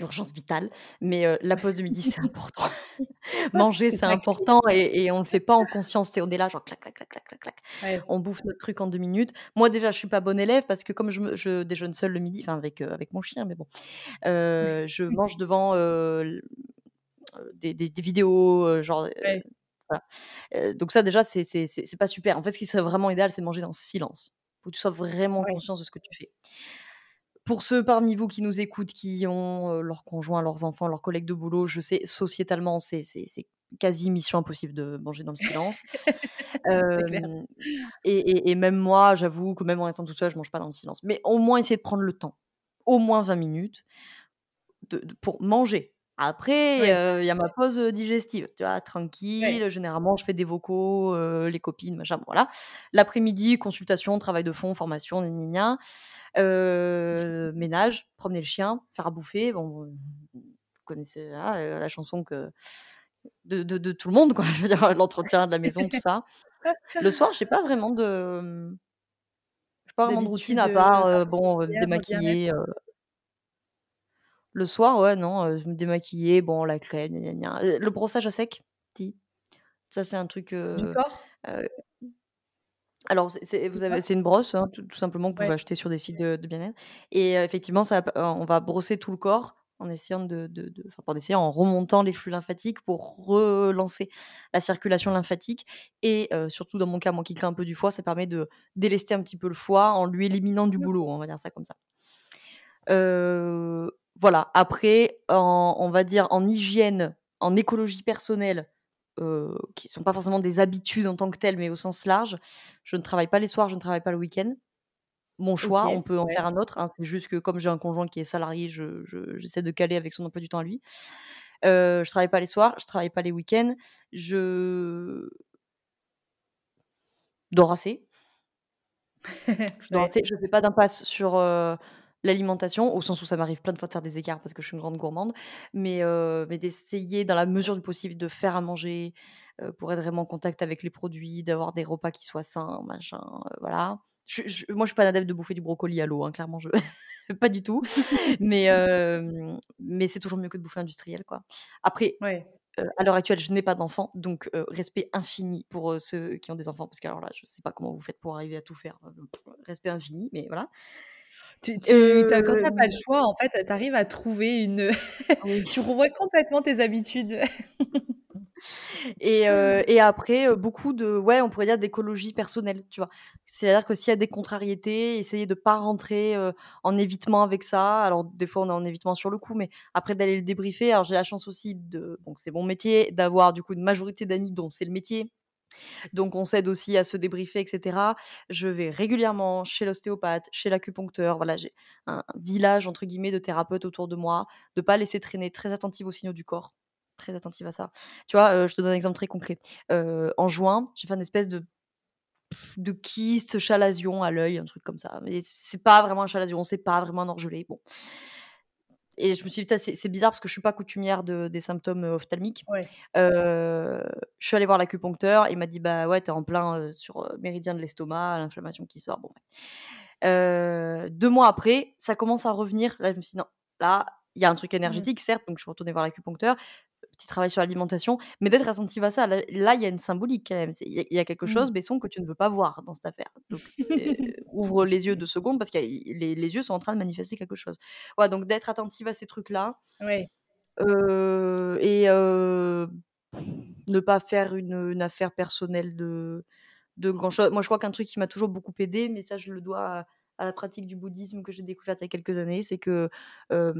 urgence vitale, mais la pause de midi, c'est important. Manger, C'est important et et on le fait pas en conscience, sais, on est là genre clac, clac, clac, clac, clac, clac. Ouais. On bouffe notre truc en 2 minutes. Moi déjà, je suis pas bonne élève parce que comme je je déjeune seule le midi, enfin avec, avec mon chien, mais bon, je mange devant, des des des vidéos, genre, Ouais. voilà. Donc ça déjà, c'est pas super. En fait, ce qui serait vraiment idéal, c'est de manger dans le silence. Faut que tu sois vraiment Ouais. conscience de ce que tu fais. Pour ceux parmi vous qui nous écoutent, qui ont, heu, leurs conjoints, leurs enfants, leurs collègues de boulot, je sais sociétalement, c'est quasi mission impossible de manger dans le silence. Clair. Et et et même moi, j'avoue que même en étant toute seule, je mange pas dans le silence. Mais au moins essayer de prendre le temps, au moins 20 minutes de de pour manger. Après, heu, il y a ma pause, heu, digestive, tu vois? Tranquille, généralement je fais des vocaux, heu, les copines, machin, bon voilà. L'après-midi, consultation, travail de fond, formation. Heu, ménage, promener le chien, faire à bouffer, bon, heu, vous connaissez, heu, la chanson que de de de tout le monde quoi, je veux dire l'entretien de la maison, tout ça. Le soir, j'ai pas vraiment de, mmh j'ai pas vraiment de routine D'habitude, à part, heu, bon, heu, me particulière, bien-être? démaquiller, heu Le soir, ouais, non, heu, me démaquiller, bon, la crème, gna, gna, le brossage à sec, si. Ça, c'est un truc, Du heu corps? alors c'est c'est Du vous avez c'est une brosse, hein, tout tout simplement que vous Ouais. pouvez acheter sur des sites de de bien-être et effectivement, ça va on va brosser tout le corps en essayant de de de enfin, pas en essayant, en remontant les flux lymphatiques pour relancer la circulation lymphatique et surtout dans mon cas, moi qui crains un peu du foie, ça permet de délester un petit peu le foie en lui éliminant du boulot, on va dire ça comme ça. Heu, voilà, après en on va dire en hygiène, en écologie personnelle, heu, qui sont pas forcément des habitudes en tant que telles, mais au sens large, je ne travaille pas les soirs, je ne travaille pas le week-end. Mon choix, on peut en ouais. faire un autre, hein, c'est juste que comme j'ai un conjoint qui est salarié, je je j'essaie de caler avec son emploi du temps à lui. Heu, je travaille pas les soirs, je travaille pas les week-ends, je dors assez. Je dors Ouais. assez, je fais pas d'impasse sur, heu, l'alimentation, au sens où ça m'arrive plein de fois de faire des écarts parce que je suis une grande gourmande, mais heu, mais d'essayer dans la mesure du possible de faire à manger, heu, pour être vraiment en contact avec les produits, d'avoir des repas qui soient sains, machin, heu, voilà. Je je moi, je suis pas une adepte de bouffer du brocoli à l'eau, hein, clairement, je pas du tout, mais hem, mais c'est toujours mieux que de bouffer industriel, quoi. Après, Ouais. à l'heure actuelle, je n'ai pas d'enfant, donc respect infini pour, ceux qui ont des enfants, parce que alors là, je sais pas comment vous faites pour arriver à tout faire, respect infini, mais voilà. Tu tu as quand tu as pas le choix, en fait, tu arrives à trouver une, Oui. tu revois complètement tes habitudes. Et et après, beaucoup de ouais, on pourrait dire d'écologie personnelle, tu vois? C'est-à-dire que s'il y a des contrariétés, essayer de pas rentrer, en évitement avec ça. Alors des fois, on est en évitement sur le coup, mais après d'aller le débriefer. Alors j'ai la chance aussi de donc c'est mon métier, d'avoir du coup une majorité d'amis dont c'est le métier. Donc on s'aide aussi à se débriefer et cetera. Je vais régulièrement chez l'ostéopathe, chez l'acupuncteur, voilà, j'ai un «village» entre guillemets de thérapeutes autour de moi, de pas laisser traîner, très attentive aux signaux du corps, très attentive à ça. Tu vois, je te donne un exemple très concret. En juin, j'ai fait un espèce de de kyste, chalazion à l'œil, un truc comme ça, mais c'est pas vraiment un chalazion, c'est pas vraiment un orgelet, bon et je me suis dit: «Putain, c'est bizarre parce que je suis pas coutumière de des symptômes, heu, ophtalmiques». Ouais. Je suis allée voir l'acupuncteur, il m'a dit: «Bah, ouais, tu es en plein, sur, heu, méridien de l'estomac, l'inflammation qui sort», bon Heu, 2 mois après, ça commence à revenir. Là, je me suis dit: «Non, là, il y a un truc Mmh. énergétique, certes», donc je suis retournée voir l'acupuncteur. Petit travail sur l'alimentation, mais d'être attentive à ça. Là il y a une symbolique quand même. Il y a il y a quelque chose, Mmh. Besson, que tu ne veux pas voir dans cette affaire. Donc, ouvre les yeux 2 secondes parce que les les yeux sont en train de manifester quelque chose. Ouais, donc d'être attentive à ces trucs-là, et ne pas faire une, une affaire personnelle de de grand chose. Moi, je crois qu'un truc qui m'a toujours beaucoup aidée, mais ça, je le dois à à la pratique du bouddhisme que j'ai découverte il y a quelques années, c'est que,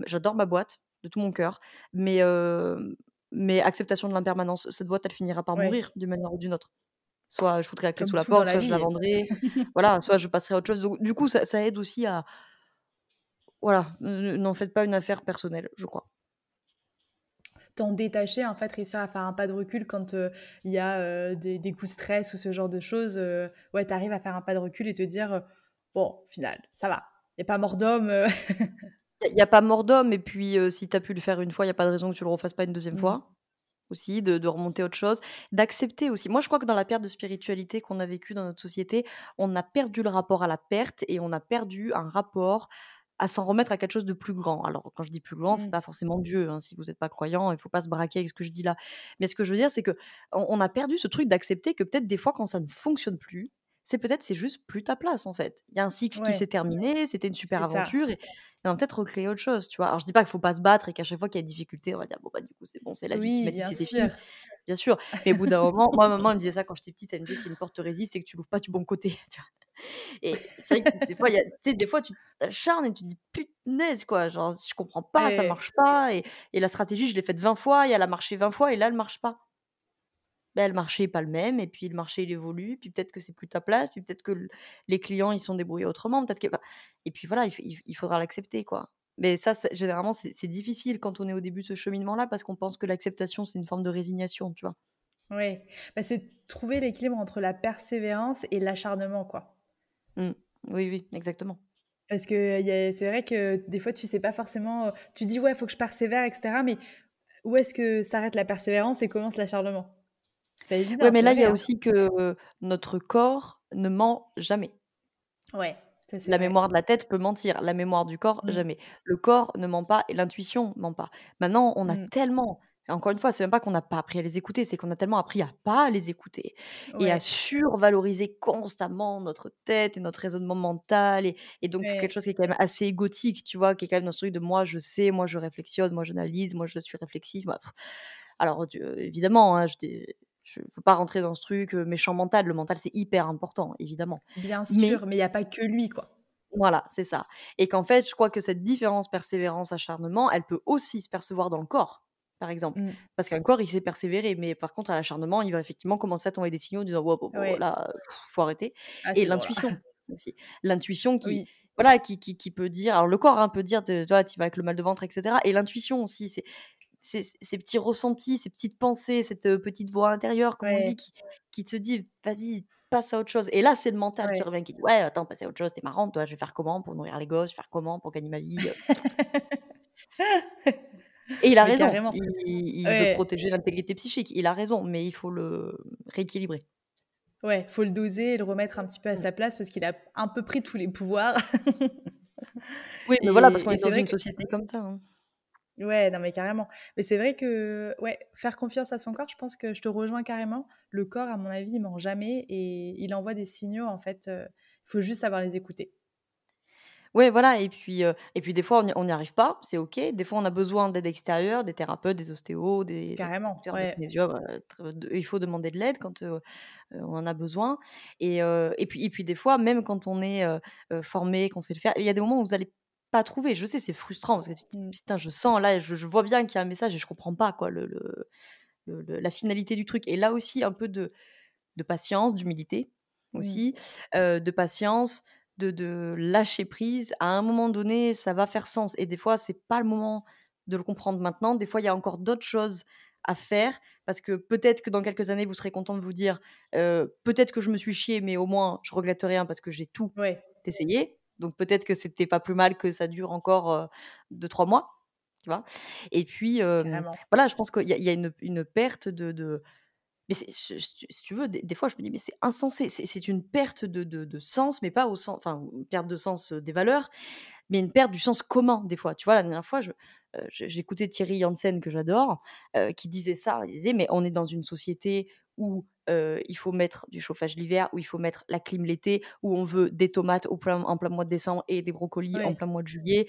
j'adore ma boîte de tout mon cœur, mais mais acceptation de l'impermanence. Cette boîte, elle finira par Ouais. mourir d'une manière ou d'une autre. Soit je foutrai la clé Comme sous la porte, la soit je la vendrai, voilà, soit je passerai à autre chose. Donc du coup, ça ça aide aussi à voilà, n'en faites pas une affaire personnelle, je crois. T'en détacher, en fait, réussir à faire un pas de recul quand, heu, il y a, heu, des des coups de stress ou ce genre de choses, heu, ouais, tu arrives à faire un pas de recul et te dire, «Bon, final, ça va, a pas mort d'homme, heu». Il y a pas mort d'homme et puis, heu, si tu as pu le faire une fois, il y a pas de raison que tu le refasses pas une deuxième Mmh. fois. Aussi, de de remonter autre chose, d'accepter aussi. Moi, je crois que dans la perte de spiritualité qu'on a vécue dans notre société, on a perdu le rapport à la perte et on a perdu un rapport à s'en remettre à quelque chose de plus grand. Alors, quand je dis plus grand, c'est Mmh. pas forcément Dieu, hein. Si vous êtes pas croyant, il faut pas se braquer avec ce que je dis là. Mais ce que je veux dire, c'est qu'on on a perdu ce truc d'accepter que peut-être des fois quand ça ne fonctionne plus, c'est peut-être c'est juste plus ta place en fait. Il y a un cycle qui s'est terminé, c'était une super ça. aventure et et on va peut-être recréer autre chose, tu vois? Alors je dis pas qu'il faut pas se battre et qu'à chaque fois qu'il y a des difficultés, on va dire: «Bon bah, du coup, c'est bon, c'est la vie qui m'a dit sûr. fini». Bien sûr, mais au bout d'un moment moi, maman, elle me disait ça quand j'étais petite, elle me disait: «Si une porte te résiste, c'est que tu l'ouvres pas du bon côté», tu vois? Et c'est vrai que des fois, y a des fois, tu t'acharnes et tu te dis: «Punaise, quoi, genre, je comprends pas, ça Ouais. marche pas et et la stratégie, je l'ai faite 20 fois et elle a marché 20 fois et là, elle marche pas». Bah, le marché est pas le même et puis le marché, il évolue, puis peut-être que c'est plus ta place, puis peut-être que les clients, ils sont débrouillés autrement, peut-être que et puis voilà, il il il faudra l'accepter, quoi. Mais ça, généralement, c'est difficile quand on est au début de ce cheminement-là parce qu'on pense que l'acceptation, c'est une forme de résignation, tu vois? Ouais. Bah, c'est trouver l'équilibre entre la persévérance et l'acharnement, quoi. Mmh. Oui, oui, exactement. Parce que c'est vrai que des fois, tu sais pas forcément, tu dis: «Ouais, faut que je persévère et cetera», mais où est-ce que s'arrête la persévérance et commence l'acharnement? C'est pas évident, mais là, il y a hein? aussi que notre corps ne ment jamais. Ouais. La mémoire de la tête peut mentir, la mémoire du corps, Mmh. jamais. Le corps ne ment pas et l'intuition ment pas. Maintenant, on a Mmh. tellement encore une fois, c'est même pas qu'on n'a pas appris à les écouter, c'est qu'on a tellement appris à pas les écouter et à survaloriser constamment notre tête et notre raisonnement mental et et donc quelque chose qui est quand même assez égotique, tu vois? Qui est quand même dans ce truc de moi je sais, moi je réflexionne, moi j'analyse, moi je suis réflexive, alors tu évidemment, hein, je je veux pas rentrer dans ce truc, heu, méchant mental. Le mental, c'est hyper important, évidemment. Bien sûr, mais il y a pas que lui, quoi. voilà, c'est ça et qu'en fait, je crois que cette différence persévérance, acharnement, elle peut aussi se percevoir dans le corps, par exemple. Mmh. Parce qu'un corps, il sait persévérer, mais par contre, à l'acharnement, il va effectivement commencer à t'envoyer des signaux en disant: «Wop, wop, wop, Ouais. là, faut arrêter» Ah, et bon l'intuition aussi. L'intuition qui Oui. voilà, qui qui qui peut dire alors le corps, hein, peut dire de tu vas avec le mal de ventre et cetera et l'intuition aussi, c'est ces ces petits ressentis, ces petites pensées, cette, petite voix intérieure, comme on dit, qui qui te dit: «Vas-y, passe à autre chose» et là, c'est le mental qui Ouais. revient, qui dit: «Ouais, attends, passer à autre chose, tu es marrante, toi, je vais faire comment pour nourrir les gosses? Je vais faire comment pour gagner ma vie, heu?» et il a Mais raison, carrément. il il veut protéger l'intégrité psychique, il a raison, mais il faut le rééquilibrer. Ouais, faut le doser et le remettre un petit peu à Mmh. sa place parce qu'il a un peu pris tous les pouvoirs Oui, mais voilà, parce qu'on est dans une que société comme ça, hein. Ouais, non, mais carrément. Mais c'est vrai que, ouais, faire confiance à son corps, je pense que je te rejoins carrément. Le corps, à mon avis, il ment jamais et il envoie des signaux, en fait, heu, il faut juste savoir les écouter. Ouais, voilà et puis, et puis des fois on n'y arrive pas, c'est OK. Des fois on a besoin d'aide extérieure, des thérapeutes, des ostéos, des Carrément, des de il faut demander de l'aide quand, on en a besoin et et puis et puis des fois, même quand on est, formé, qu'on sait le faire, il y a des moments où vous allez pas trouver. Je sais, c'est frustrant parce que tu te dis: Mmh. «Putain, je sens là, je je vois bien qu'il y a un message et je comprends pas quoi le le le le la finalité du truc» et là aussi un peu de de patience, d'humilité Mmh. aussi, heu, de patience, de de lâcher prise. À un moment donné, ça va faire sens et des fois, c'est pas le moment de le comprendre maintenant. Des fois, il y a encore d'autres choses à faire parce que peut-être que dans quelques années, vous serez content de vous dire, heu: «Peut-être que je me suis chié, mais au moins je regrette rien parce que j'ai tout Ouais, essayé». Donc peut-être que c'était pas plus mal que ça dure encore, heu, 2-3 mois, tu vois? Et puis, voilà, je pense qu'il y a il y a une une perte de de mais si tu veux, des fois, je me dis: «Mais c'est insensé». C'est une perte de de de sens, mais pas au sens enfin, une perte de sens, des valeurs, mais une perte du sens commun, des fois. Tu vois, la dernière fois, j'écoutais Thierry Janssen, que j'adore, qui disait ça. Il disait: «Mais on est dans une société où, il faut mettre du chauffage l'hiver, où il faut mettre la clim l'été, où on veut des tomates au plein en plein mois de décembre et des brocolis en plein mois de juillet».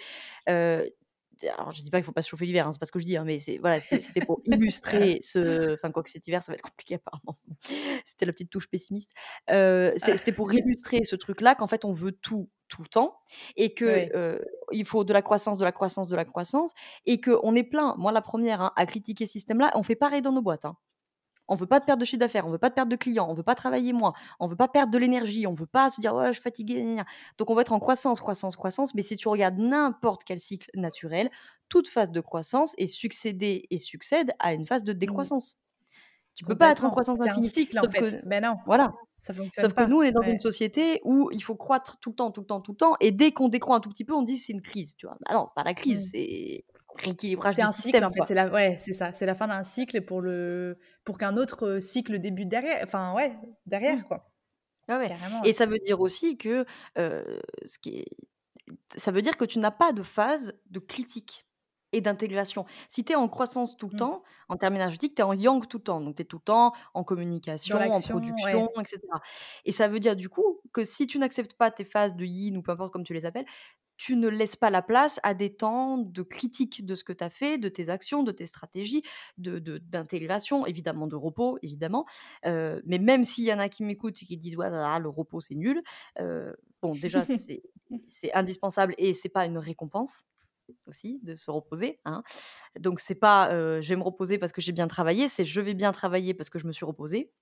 Alors je dis pas qu'il faut pas se chauffer l'hiver, hein, c'est pas ce que je dis, hein, mais c'est voilà, c'était pour illustrer ce enfin quoique cet hiver, ça va être compliqué apparemment. C'était la petite touche pessimiste. C'était pour illustrer ce truc-là qu'en fait on veut tout, tout le temps et que, il faut de la croissance, de la croissance, de la croissance et qu'on est plein, moi la première, hein, à critiquer ce système-là. On fait pareil dans nos boîtes, hein. On veut pas de perte de chiffre d'affaires, on veut pas de perte de clients, on veut pas travailler moins, on veut pas perdre de l'énergie, on veut pas se dire: «Ouais, je suis fatigué, gna, gna, gna». Donc on va être en croissance, croissance, croissance, mais si tu regardes n'importe quel cycle naturel, toute phase de croissance est succédée et succède à une phase de Mmh. décroissance. Tu peux pas être en croissance C'est un infinie. cycle, en que fait. Ben non, voilà. Ça fonctionne Sauf que nous, on est dans une société où il faut croître tout le temps, tout le temps, tout le temps et dès qu'on décroît un tout petit peu, on dit: «C'est une crise», tu vois? Bah non, c'est pas la crise, Mmh. c'est rééquilibrage C'est un cycle, système, en fait, c'est la ouais, c'est ça, c'est la fin d'un cycle pour le pour qu'un autre, heu, cycle débute derrière enfin, ouais, Mmh. derrière, quoi. Ouais, et ça veut dire aussi que, heu, ce qui est ça veut dire que tu n'as pas de phase de critique et d'intégration. Si tu es en croissance tout le Mmh. temps, en termes énergétiques, tu es en yang tout le temps. Donc tu es tout le temps en communication, en production ouais. et ça veut dire du coup que si tu n'acceptes pas tes phases de yin ou peu importe comme tu les appelles, tu ne laisses pas la place à des temps de critique de ce que tu as fait, de tes actions, de tes stratégies, de de d'intégration, évidemment de repos, évidemment. Heu, mais même s'il y en a qui m'écoutent et qui disent: «Ouais, ah, le repos, c'est nul», heu, bon déjà c'est c'est indispensable et c'est pas une récompense aussi de se reposer, hein. Donc c'est pas, heu, je vais me reposer parce que j'ai bien travaillé, c'est je vais bien travailler parce que je me suis reposée,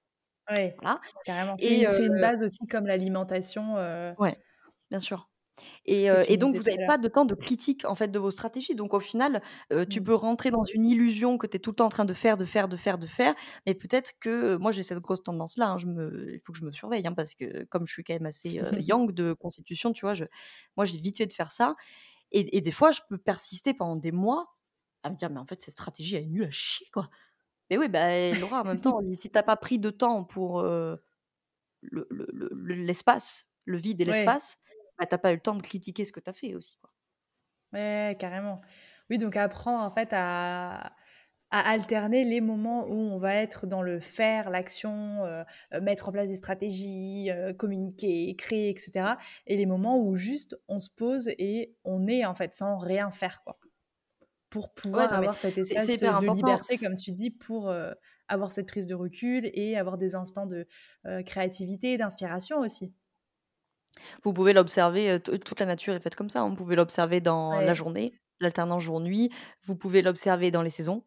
Ouais, voilà carrément. C'est une base aussi comme l'alimentation, heu, ouais, bien sûr. Et donc vous tout avez à l'heure. pas de temps de critique, en fait, de vos stratégies. Donc au final, tu Mmh. peux rentrer dans une illusion que tu es tout le temps en train de faire, de faire, de faire, de faire, mais peut-être que moi j'ai cette grosse tendance-là, hein, me il faut que je me surveille, hein, parce que comme je suis quand même assez, heu, yang de constitution, tu vois? Je moi j'ai vite fait de faire ça et et des fois je peux persister pendant des mois à me dire: «Mais en fait cette stratégie elle est nulle à chier, quoi». Mais oui, bah, Laura en même temps, si tu as pas pris de temps pour, le le le l'espace, le vide et Ouais, l'espace bah, tu pas eu le temps de critiquer ce que tu as fait aussi, quoi. Ouais, carrément. Oui, donc apprendre en fait à à alterner les moments où on va être dans le faire, l'action, euh, euh, mettre en place des stratégies, euh, communiquer, créer, etc. Et les moments où juste on se pose et on est en fait sans rien faire quoi. Pour pouvoir avoir cet espace de liberté, comme tu dis, pour avoir cette prise de recul et avoir des instants de créativité d'inspiration aussi. Vous pouvez l'observer, toute la nature est faite comme ça. On hein. pouvait l'observer dans la journée, l'alternance jour-nuit. Vous pouvez l'observer dans les saisons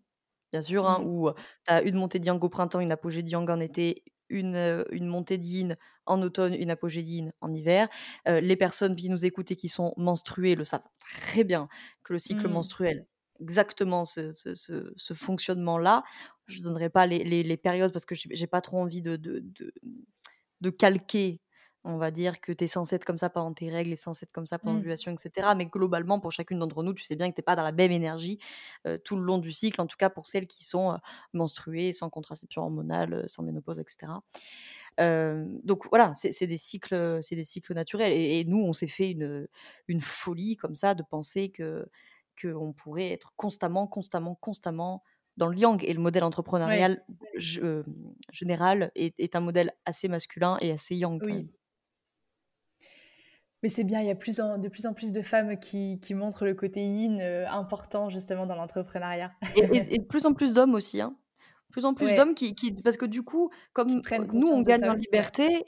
bien sûr, hein, mmh. où tu as une montée de yang au printemps, une apogée de yang en été, une, une montée de yin en automne, une apogée de yin en hiver. les personnes qui nous écoutent et qui sont menstruées le savent très bien que le cycle mmh. menstruel, exactement ce, ce, ce, fonctionnement-là. Je ne donnerai pas les, les, périodes parce que j'ai pas trop envie de, de, de, de calquer on va dire que tu es censé être comme ça pendant tes règles et censé être comme ça pendant mmh. l'ovulation, etc. Mais globalement, pour chacune d'entre nous, tu sais bien que tu n'es pas dans la même énergie tout le long du cycle, en tout cas pour celles qui sont menstruées, sans contraception hormonale, sans ménopause, etc. donc voilà, c'est des cycles, c'est des cycles naturels. Et, nous, on s'est fait une, une, folie comme ça de penser que qu'on pourrait être constamment, constamment, constamment dans le yang. Et le modèle entrepreneurial général est, un modèle assez masculin et assez yang. Oui. Mais c'est bien, il y a plus de plus en plus de femmes qui, qui montrent le côté yin euh, important justement dans l'entrepreneuriat. Et, de plus en plus d'hommes aussi. Hein. Plus en plus d'hommes qui, qui, Parce que du coup, comme nous, on gagne en liberté,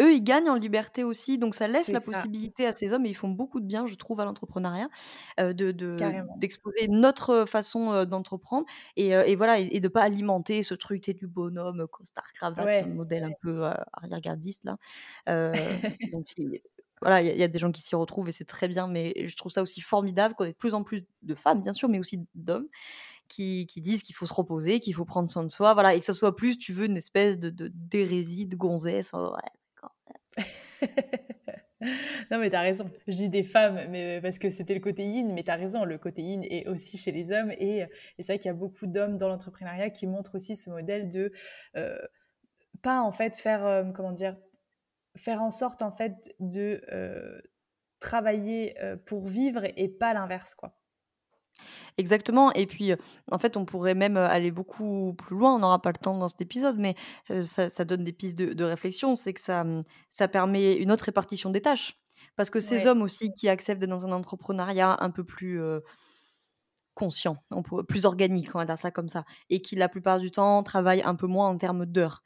eux, ils gagnent en liberté aussi. Donc ça laisse la possibilité à ces hommes, et ils font beaucoup de bien, je trouve, à l'entrepreneuriat, euh, de d'exposer notre façon d'entreprendre. Et, et, voilà, et, de ne pas alimenter ce truc, tu du bonhomme, costard, cravate, un modèle un peu arrière-gardiste. là. donc, voilà, il y, a des gens qui s'y retrouvent et c'est très bien, mais je trouve ça aussi formidable qu'on ait de plus en plus de femmes, bien sûr, mais aussi d'hommes qui, disent qu'il faut se reposer, qu'il faut prendre soin de soi, voilà, et que ce soit plus, tu veux, une espèce de d'hérésie, de, gonzesse. Oh, non, mais t'as raison. Je dis des femmes, mais parce que c'était le côté yin, mais t'as raison, le côté yin est aussi chez les hommes. Et, c'est vrai qu'il y a beaucoup d'hommes dans l'entrepreneuriat qui montrent aussi ce modèle de euh, pas en fait faire, euh, comment dire, faire en sorte en fait de euh, travailler euh, pour vivre et pas l'inverse quoi. Exactement. Et puis, en fait, on pourrait même aller beaucoup plus loin. On n'aura pas le temps dans cet épisode, mais ça, donne des pistes de, réflexion. C'est que ça, mmh, ça permet une autre répartition des tâches. Parce que ces hommes aussi qui acceptent d'être dans un entrepreneuriat un peu plus conscient, plus organique, on va dire ça comme ça, et qui la plupart du temps travaillent un peu moins en termes d'heures.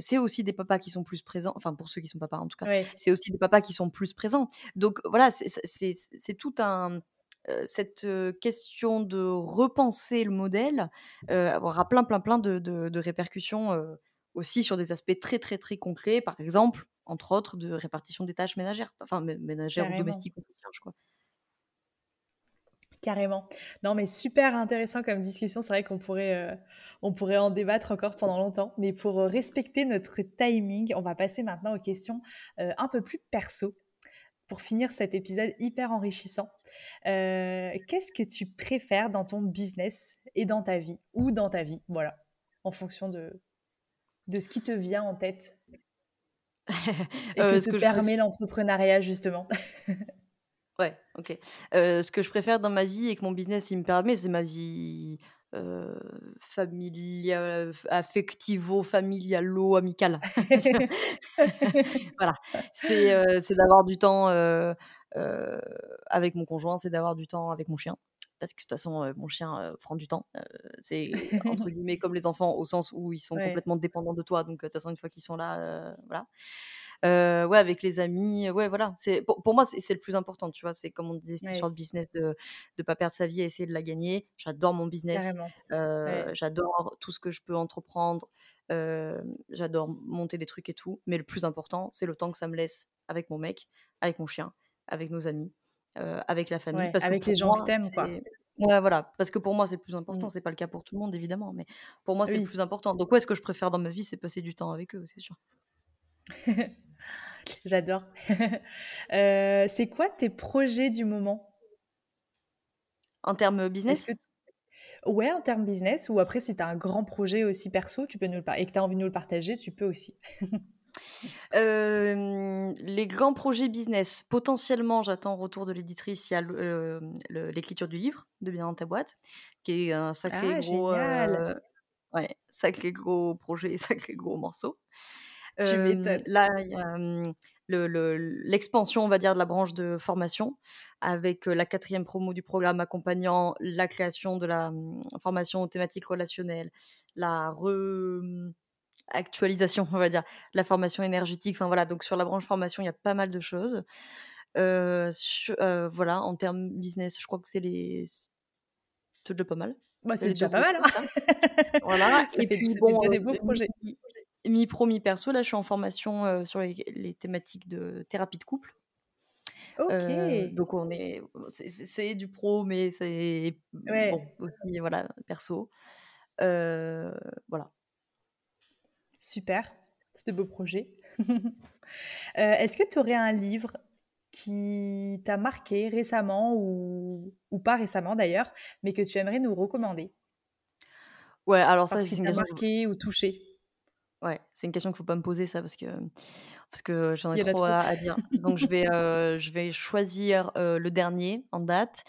c'est aussi des papas qui sont plus présents, enfin pour ceux qui sont papas en tout cas, c'est aussi des papas qui sont plus présents. Donc voilà, c'est tout un cette question de repenser le modèle aura plein plein plein de, de répercussions aussi sur des aspects très très très concrets, par exemple, entre autres, de répartition des tâches ménagères, enfin ménagères ou domestiques ou je crois. Carrément. Non, mais super intéressant comme discussion. C'est vrai qu'on pourrait, euh, on pourrait en débattre encore pendant longtemps. Mais pour euh, respecter notre timing, on va passer maintenant aux questions euh, un peu plus perso pour finir cet épisode hyper enrichissant. Qu'est-ce que tu préfères dans ton business et dans ta vie ou dans ta vie? Voilà, en fonction de, de ce qui te vient en tête et que te permet l'entrepreneuriat justement. Ouais, OK. ce que je préfère dans ma vie et que mon business, il me permet, c'est ma vie, familiale, affectivo, familialo, amicale. Voilà. C'est, c'est d'avoir du temps, avec mon conjoint, c'est d'avoir du temps avec mon chien. Parce que de toute façon, mon chien, prend du temps. c'est entre guillemets «comme les enfants» au sens où ils sont complètement dépendants de toi. Donc de toute façon, une fois qu'ils sont là, voilà. Euh, ouais, avec les amis. Ouais, voilà. C'est pour, pour moi, c'est le plus important. Tu vois, c'est comme on disait, sur le business de ne pas perdre sa vie et essayer de la gagner. J'adore mon business. Euh, j'adore tout ce que je peux entreprendre. Euh, j'adore monter des trucs et tout. Mais le plus important, c'est le temps que ça me laisse avec mon mec, avec mon chien, avec nos amis, avec la famille. parce avec les gens que t'aimes, quoi. Ouais, voilà, parce que pour moi, c'est le plus important. Mmh. C'est pas le cas pour tout le monde, évidemment, mais pour moi, c'est le plus important. Donc, ouais, ce que je préfère dans ma vie, c'est passer du temps avec eux, c'est sûr. J'adore. Euh, c'est quoi tes projets du moment? En termes business? Ouais, en termes business, ou après, si tu as un grand projet aussi perso, tu peux nous le et que tu as envie de nous le partager, tu peux aussi. les grands projets business, potentiellement, j'attends retour de l'éditrice. Il y a l'écriture du livre de Bien dans ta boîte, qui est un sacré Ah gros, génial! ouais, sacré gros projet, sacré gros morceau. Tu m'étonnes. là, il y a, le l'expansion, on va dire, de la branche de formation avec, la quatrième promo du programme accompagnant la création de la, formation thématique relationnelle, la re actualisation, on va dire, la formation énergétique. Enfin voilà, donc sur la branche formation, il y a pas mal de choses. Euh, euh, voilà, en termes business, je crois que c'est les. C'est déjà pas mal. Bah, c'est déjà pas mal. Hein. voilà. Et puis, bon, des beaux projets. Mi-pro, mi-perso, là, je suis en formation sur les, thématiques de thérapie de couple. Ok. donc on est, c'est du pro, mais c'est bon aussi, voilà, perso. voilà. Super, c'est de beaux projets. Euh, est-ce que tu aurais un livre qui t'a marqué récemment ou, pas récemment d'ailleurs, mais que tu aimerais nous recommander? Ouais, alors ça, c'est une question marqué ou touché. Ouais, c'est une question qu'il faut pas me poser ça parce que parce que j'en ai trop, À, dire. Donc je vais euh, je vais choisir euh, le dernier en date.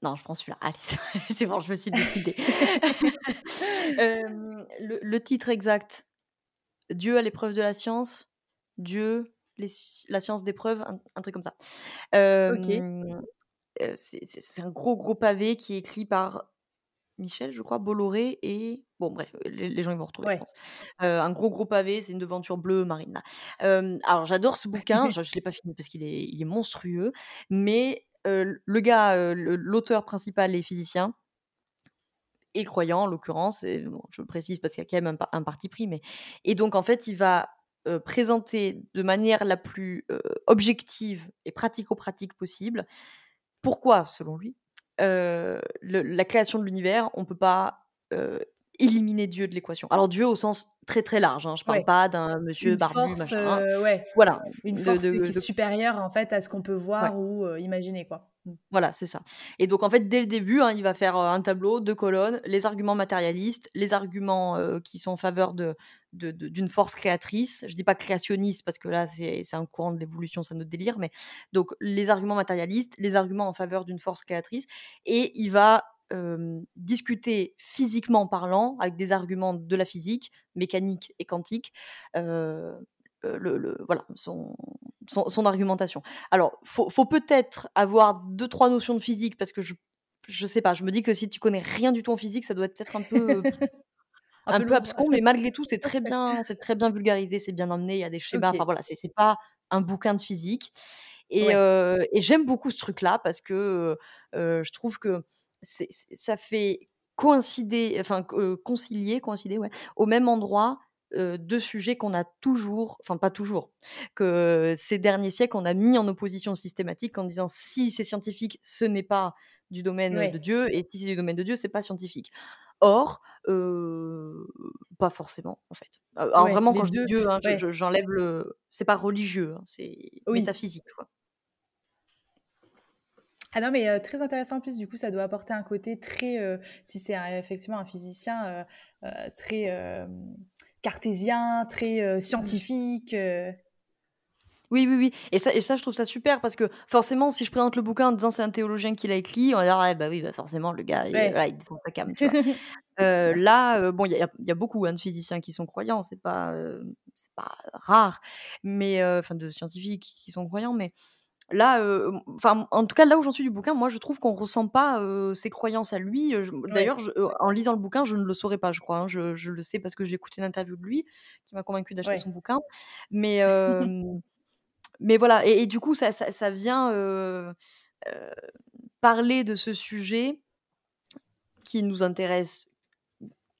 Non, je prends celui-là. Allez, c'est bon, je me suis décidée. le, titre exact, Dieu à l'épreuve de la science, Dieu, la science d'épreuve, un, un, truc comme ça. ok. c'est un gros, gros pavé qui est écrit par Michel, je crois, Bolloré et... Bon, bref, les, gens, ils vont retrouver, je pense. un gros, gros pavé, c'est une devanture bleue marine. alors, j'adore ce bouquin. je ne l'ai pas fini parce qu'il est, il est monstrueux. Mais le gars, l'auteur principal est physicien et croyant en l'occurrence, je le précise parce qu'il y a quand même un, parti pris, mais et donc en fait il va présenter de manière la plus objective et pratico-pratique possible pourquoi, selon lui, la création de l'univers, on peut pas éliminer Dieu de l'équation. Alors Dieu au sens très très large, hein, je parle pas d'un monsieur une barbu, force, ouais. Voilà, une force qui est supérieure en fait à ce qu'on peut voir ou imaginer quoi. Mmh. Voilà, c'est ça. Et donc en fait dès le début, hein, il va faire un tableau, deux colonnes, les arguments matérialistes, les arguments qui sont en faveur de d'une force créatrice. Je dis pas créationniste parce que là c'est un courant de l'évolution, c'est notre délire, mais donc les arguments matérialistes, les arguments en faveur d'une force créatrice, et il va discuter physiquement parlant, avec des arguments de la physique, mécanique et quantique, le, voilà, son, son, argumentation. Alors, faut, faut peut-être avoir deux, trois notions de physique, parce que je, je sais pas, je me dis que si tu connais rien du tout en physique, ça doit être peut-être un peu... un, peu, abscon, mais malgré tout, c'est très bien, c'est très bien vulgarisé, c'est bien amené, il y a des schémas. Enfin voilà, c'est pas un bouquin de physique. Et, et j'aime beaucoup ce truc-là parce que je trouve que ça fait coïncider, enfin concilier, coïncider, ouais, au même endroit deux sujets qu'on a toujours, enfin pas toujours, que ces derniers siècles on a mis en opposition systématique en disant si c'est scientifique, ce n'est pas du domaine de Dieu, et si c'est du domaine de Dieu, c'est pas scientifique. Or, pas forcément en fait. Alors vraiment quand je dis Dieu, hein, j'enlève le, c'est pas religieux, hein, c'est métaphysique. Quoi. Ah non, mais très intéressant en plus, du coup, ça doit apporter un côté très, si c'est effectivement un physicien, très cartésien, très scientifique. Oui, oui, oui. Et ça, et ça, je trouve ça super parce que forcément, si je présente le bouquin en disant c'est un théologien qui l'a écrit, on va dire, ah, bah oui, bah forcément, le gars, il, il défend sa cam. là, bon, il y, y, a beaucoup hein, de physiciens qui sont croyants, c'est pas, c'est pas rare, mais enfin de scientifiques qui sont croyants, mais Là, enfin, en tout cas, là où j'en suis du bouquin, moi, je trouve qu'on ressent pas ses croyances à lui. D'ailleurs, en lisant le bouquin, je ne le saurais pas, je crois. Hein. Je, le sais parce que j'ai écouté une interview de lui qui m'a convaincu d'acheter son bouquin. Mais, mais voilà. Et, du coup, ça, ça, vient parler de ce sujet qui nous intéresse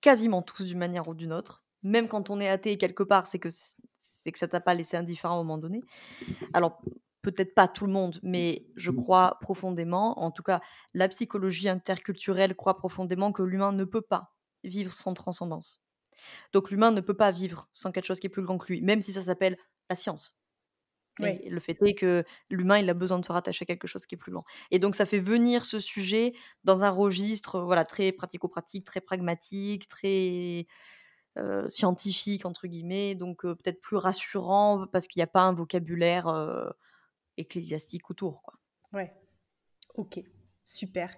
quasiment tous d'une manière ou d'une autre. Même quand on est athée quelque part, c'est que c'est que ça t'a pas laissé indifférent à un moment donné. Alors peut-être pas tout le monde, mais je mmh. crois profondément, en tout cas la psychologie interculturelle croit profondément que l'humain ne peut pas vivre sans transcendance. Donc l'humain ne peut pas vivre sans quelque chose qui est plus grand que lui, même si ça s'appelle la science. Le fait est que l'humain, il a besoin de se rattacher à quelque chose qui est plus grand. Et donc ça fait venir ce sujet dans un registre voilà très pratico-pratique, très pragmatique, très scientifique entre guillemets, donc peut-être plus rassurant parce qu'il n'y a pas un vocabulaire ecclésiastique autour. Quoi. Ouais. Ok. Super.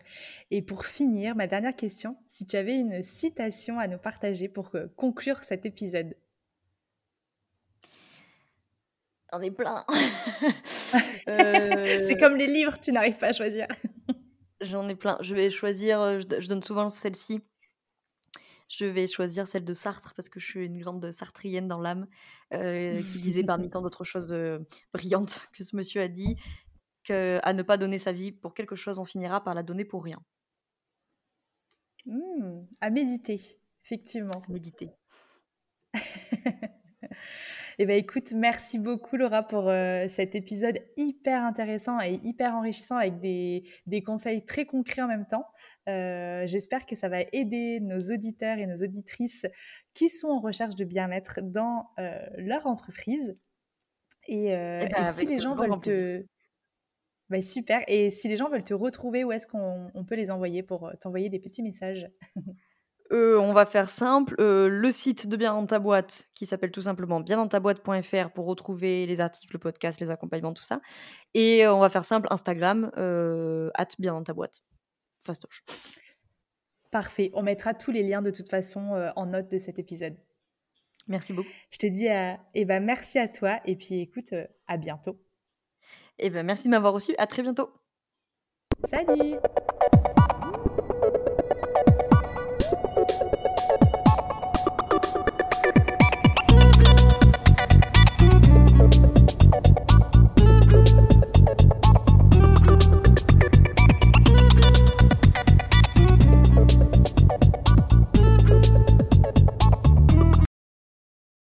Et pour finir, ma dernière question, si tu avais une citation à nous partager pour conclure cet épisode. J'en ai plein. C'est comme les livres, tu n'arrives pas à choisir. J'en ai plein. Je vais choisir, je donne souvent celle-ci. Je vais choisir celle de Sartre parce que je suis une grande sartrienne dans l'âme, qui disait parmi tant d'autres choses brillantes que ce monsieur a dit, qu'à ne pas donner sa vie pour quelque chose, on finira par la donner pour rien. Mmh, à méditer, effectivement. méditer. Eh bien, écoute, merci beaucoup Laura pour cet épisode hyper intéressant et hyper enrichissant avec des, des conseils très concrets en même temps. J'espère que ça va aider nos auditeurs et nos auditrices qui sont en recherche de bien-être dans leur entreprise. Et, eh ben, si les gens veulent te... Bah, super. Et si les gens veulent te retrouver, où est-ce qu'on peut les envoyer pour t'envoyer des petits messages? On va faire simple. le site de Bien dans ta boîte, qui s'appelle tout simplement bien dans ta boîte.fr pour retrouver les articles, le podcast, les accompagnements, tout ça. Et on va faire simple, Instagram, at bien dans ta boîte. Fastoche. Parfait. On mettra tous les liens de toute façon euh, en note de cet épisode. Merci beaucoup. Je te dis euh, eh ben, merci à toi et puis écoute, euh, à bientôt. Eh ben, merci de m'avoir reçu. À très bientôt. Salut